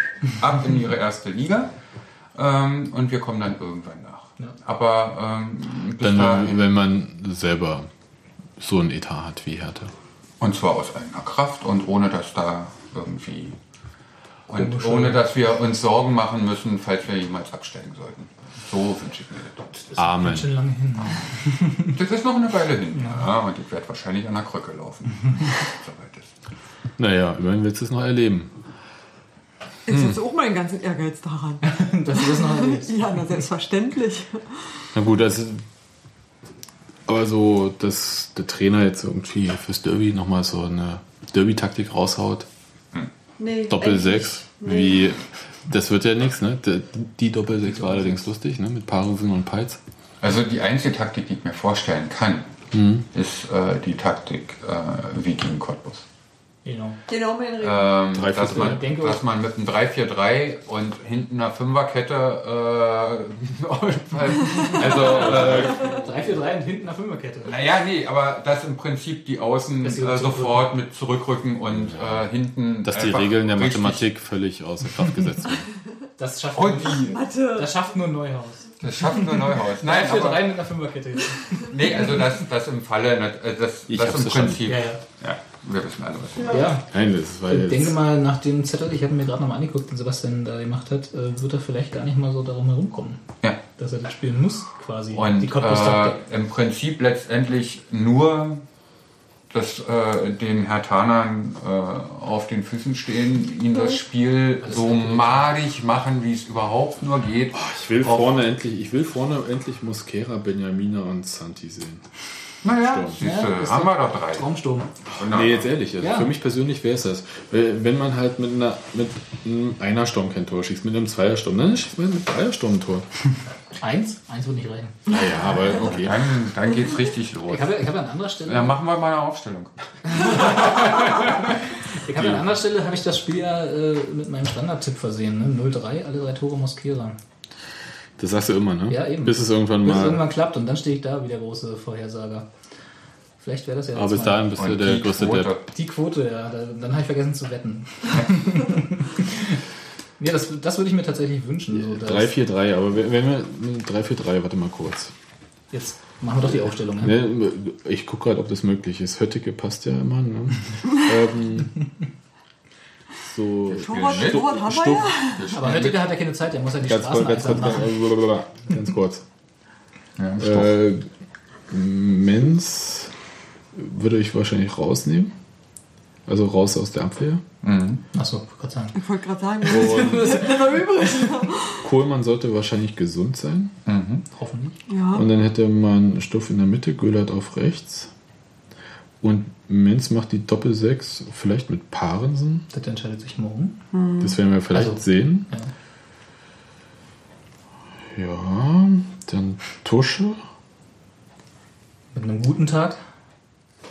ab in ihre erste Liga. Ähm, und wir kommen dann irgendwann nach. Ja. Aber ähm, bis Dann, dahin, wenn man selber so einen Etat hat wie Hertha. und zwar aus eigener Kraft und ohne dass da irgendwie und ohne dass wir uns Sorgen machen müssen, falls wir jemals absteigen sollten. So wünsche ich mir das. Das ist Amen. schön lange hin. Das ist noch eine Weile hin. Ja, und ich werde wahrscheinlich an der Krücke laufen. Soweit ist. Naja, immerhin willst du es noch erleben. Ich setze auch meinen ganzen Ehrgeiz daran. Dass du das noch erlebst. Ja, na selbstverständlich. Na gut, das ist. Aber so, dass der Trainer jetzt irgendwie fürs Derby nochmal so eine Derby-Taktik raushaut. Nee, Doppel echt 6. nicht. Wie. Das wird ja nichts, ne? Die, die Doppel 6 war allerdings lustig, ne? Mit Parensen und Peitz. Also die einzige Taktik, die ich mir vorstellen kann, ist äh, die Taktik äh, wie gegen Cottbus. Genau. Genau. Ähm, 3-4-3. dass, man, Denke- dass man mit einem 3-4-3 und hinten einer Fünferkette, äh, also, äh, 3 4 3 und hinten eine Fünferkette. naja, nee, aber dass im Prinzip die Außen äh, sofort mit zurückrücken und äh, hinten. Dass die Regeln der Mathematik völlig außer Kraft gesetzt werden. Das schafft, Und nur, die. das schafft nur Neuhaus. Das schafft nur Neuhaus. 3 Nein, 4 aber, 3 mit einer Fünferkette. nee, also das, das im Falle, äh, das, das hab's im. Prinzip. Ja, ja. Ja, wir wissen alle, was. Ja, Nein, das war ich jetzt. denke mal, nach dem Zettel, ich habe mir gerade nochmal angeguckt, den Sebastian da gemacht hat, äh, wird er vielleicht gar nicht mal so darum herumkommen, Ja. dass er das spielen muss, quasi. Und äh, im Prinzip letztendlich nur dass äh, den Herr Tanern äh, auf den Füßen stehen, ihn das Spiel so madig machen, wie es überhaupt nur geht. Ich will Auf- vorne endlich, ich will vorne endlich Mosquera, Benjamina und Santi sehen. Naja, Sturm. siehst du, haben wir doch drei. Traumsturm. Wunderbar. Nee, jetzt ehrlich, also Ja. für mich persönlich wäre es das. Wenn man halt mit, einer, mit einem Einersturm kein Tor schießt, mit einem Zweiersturm, dann schießt man mit Dreiersturm ein Tor. Eins? Eins wird nicht reichen. Naja, aber okay. Dann, dann geht's richtig los. Ich habe, ich habe an anderer Stelle, Ja, machen wir mal eine Aufstellung. ich habe an anderer Stelle habe ich das Spiel ja äh, mit meinem Standardtipp versehen. Ne? 0-3, alle drei Tore Mosquera. Das sagst du immer, ne? Ja, eben. Bis es irgendwann Bis es mal. irgendwann klappt und dann stehe ich da wie der große Vorhersager. Vielleicht wäre das ja aber bis mal- dahin bist du der größte Quote. Depp. Die Quote, ja. Da, dann habe ich vergessen zu wetten. ja, das, das würde ich mir tatsächlich wünschen. So, dass- 3-4-3, aber wenn wir. 3-4-3, warte mal kurz. Jetzt machen wir doch die Aufstellung. Ne? Ne, ich gucke gerade, ob das möglich ist. Hötticke passt ja immer. Ne? ähm, so. Torwart, Stuff- Torwart haben wir Stuff- ja. Aber Höttiger hat ja keine Zeit, der muss ja die Ganz kurz, Straßen ganz kurz, einsam ganz, machen. ganz kurz. Ja. Äh, Menz würde ich wahrscheinlich rausnehmen. Also raus aus der Abwehr. Mhm. Achso, Gott sei Dank. Ich wollte gerade sagen, das ist noch übrig. Kohlmann sollte wahrscheinlich gesund sein. Mhm. Hoffentlich. Ja. Und dann hätte man Stuff in der Mitte, Göllert auf rechts. Und Menz macht die Doppel-6, vielleicht mit Parensen. Das entscheidet sich morgen. Das werden wir vielleicht Also, sehen. Ja. Ja, dann Tusche. Mit einem guten Tag.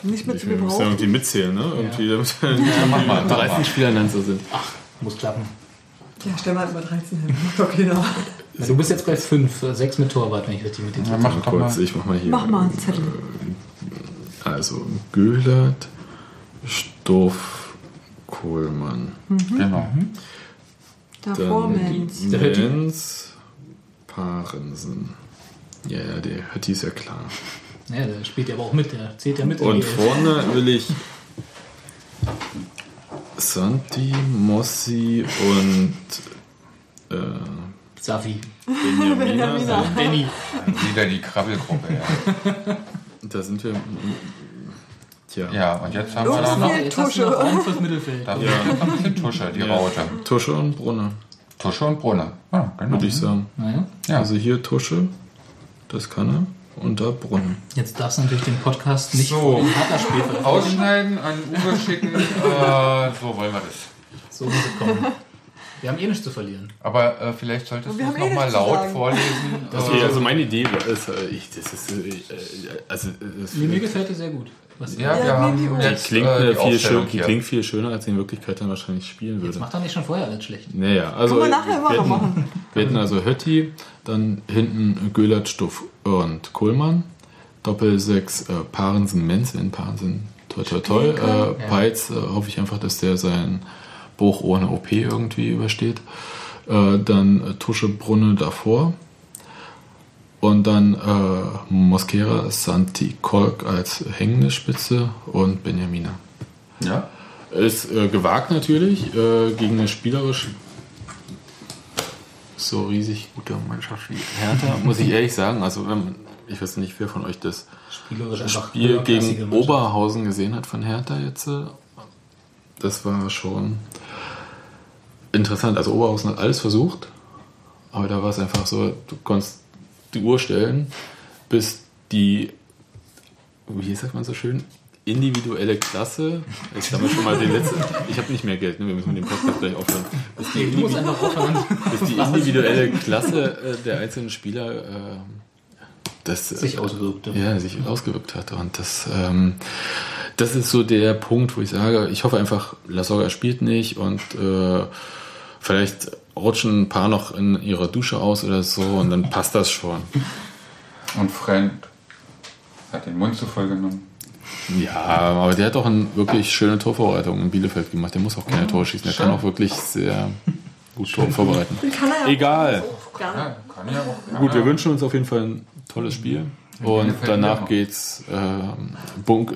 Nicht mit zu Wir müssen ja irgendwie mitzählen, ne? Irgendwie, damit Ja, mach mal, mach 13 mal. Spieler dann so sind. Muss klappen. Ja, stell mal über 13 hin. Doch keiner. Du bist jetzt bei 5, 6 mit Torwart, wenn ich richtig mit dir Ja, mach mal. kurz, ich mach mal hier. Mach mal einen Zettel. Also Göhlert, Stoff, Kohlmann. Genau. Davor Dann Menz. Menz, Parensen. Ja, ja, der Hötti ist ja klar. Ja, der spielt ja aber auch mit, der zählt ja mit. in Und vorne will ich Santi, Mossi und äh, Safi. Benjamina. Benjamina. Benny. Wieder die Krabbelgruppe. Ja. Da sind wir. Tja, ja, und jetzt haben wir da noch, Jetzt hast du noch Tusche. Raum fürs Mittelfeld. da jetzt noch ein bisschen Tusche, die Raute. Tusche und Brunner, Tusche und Brunner. Ja, genau. würde ich sagen. Naja. Ja. Also hier Tusche, das kann er. Und da Brunner. Jetzt darfst du natürlich den Podcast nicht So. Ausschneiden, an Uwe schicken, äh, so wollen wir das. So muss es kommen. Wir haben eh nichts zu verlieren. Aber äh, vielleicht solltest du es eh nochmal laut vorlesen. Okay, äh, also meine Idee ist, äh, ich, das ist, äh, äh, also das Nee, mir gefällt dir sehr gut. Was ja, wir Ja, haben die- jetzt klingt, äh, äh, die viel schön, die klingt viel schöner, als sie in Wirklichkeit dann wahrscheinlich spielen Jetzt würde. macht doch nicht schon vorher alles schlecht. Naja, also Können wir nachher immer wir, noch hätten, machen. wir hätten also Hötti, dann hinten Göllert, Stuff und Kohlmann, Doppel 6 äh, Parensen, Menz, wenn Parensen toi toi toi, äh, Peitz, äh, hoffe ich einfach, dass der seinen Bruch ohne OP irgendwie übersteht. Äh, dann äh, Tusche Brunne davor. Und dann äh, Mosquera, Santi Kolk als hängende Spitze und Benjamina. Ja? Ist äh, gewagt natürlich, äh, gegen eine spielerisch so riesig gute Mannschaft wie Hertha, muss ich ehrlich sagen. Also, wenn man, ich weiß nicht, wer von euch das Spiel gegen. Oberhausen gesehen hat von Hertha jetzt. äh, Das war schon interessant. Also, Oberhausen hat alles versucht, aber da war es einfach so, du konntest die Uhr stellen, bis die, wie sagt man so schön, individuelle Klasse. Ich mal schon mal den letzten. Ich habe nicht mehr Geld, ne? wir müssen mit dem Podcast gleich aufhören. Bis die, Individu- bis die individuelle Klasse äh, der einzelnen Spieler äh, das Sich auswirkte. Ja, sich ausgewirkt hat. Und das, ähm, das ist so der Punkt, wo ich sage, ich hoffe einfach, La Soga spielt nicht und äh, vielleicht rutschen ein paar noch in ihrer Dusche aus oder so und dann passt das schon. Und Friend hat den Mund zu voll genommen. Ja, aber der hat auch eine wirklich schöne Torvorbereitung in Bielefeld gemacht. Der muss auch keine Tore schießen. Der kann auch wirklich sehr gut Tore vorbereiten. Kann er Egal. Gerne. Kann ja auch. Gut, wir wünschen uns auf jeden Fall ein tolles Spiel. Und Bielefeld danach geht's äh, Bunk, äh,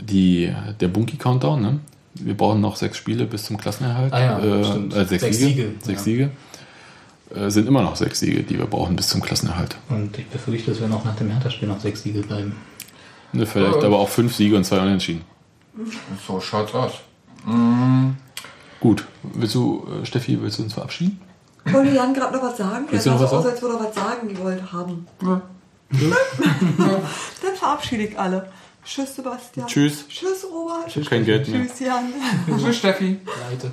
die, der Bunky-Countdown. Ne? Wir brauchen noch sechs Spiele bis zum Klassenerhalt. Ah ja, äh, äh, sechs, Sechs Siege. Siege, Sechs ja. Siege. Äh, sind immer noch sechs Siege, die wir brauchen bis zum Klassenerhalt. Und ich befürchte, dass wir noch nach dem Hertha-Spiel noch sechs Siege bleiben. Ne, vielleicht Ja. aber auch fünf Siege und zwei Unentschieden. So schaut's aus. Mm, Gut, willst du, äh, Steffi, willst du uns verabschieden? Wollte Jan gerade noch was sagen? Willst er du sah noch so was aus, als würde er was sagen gewollt haben. Dann verabschiede ich alle. Tschüss, Sebastian. Tschüss. Tschüss, Robert. Ich hab kein Geld mehr. Tschüss, Jan. Tschüss, Steffi. Leite.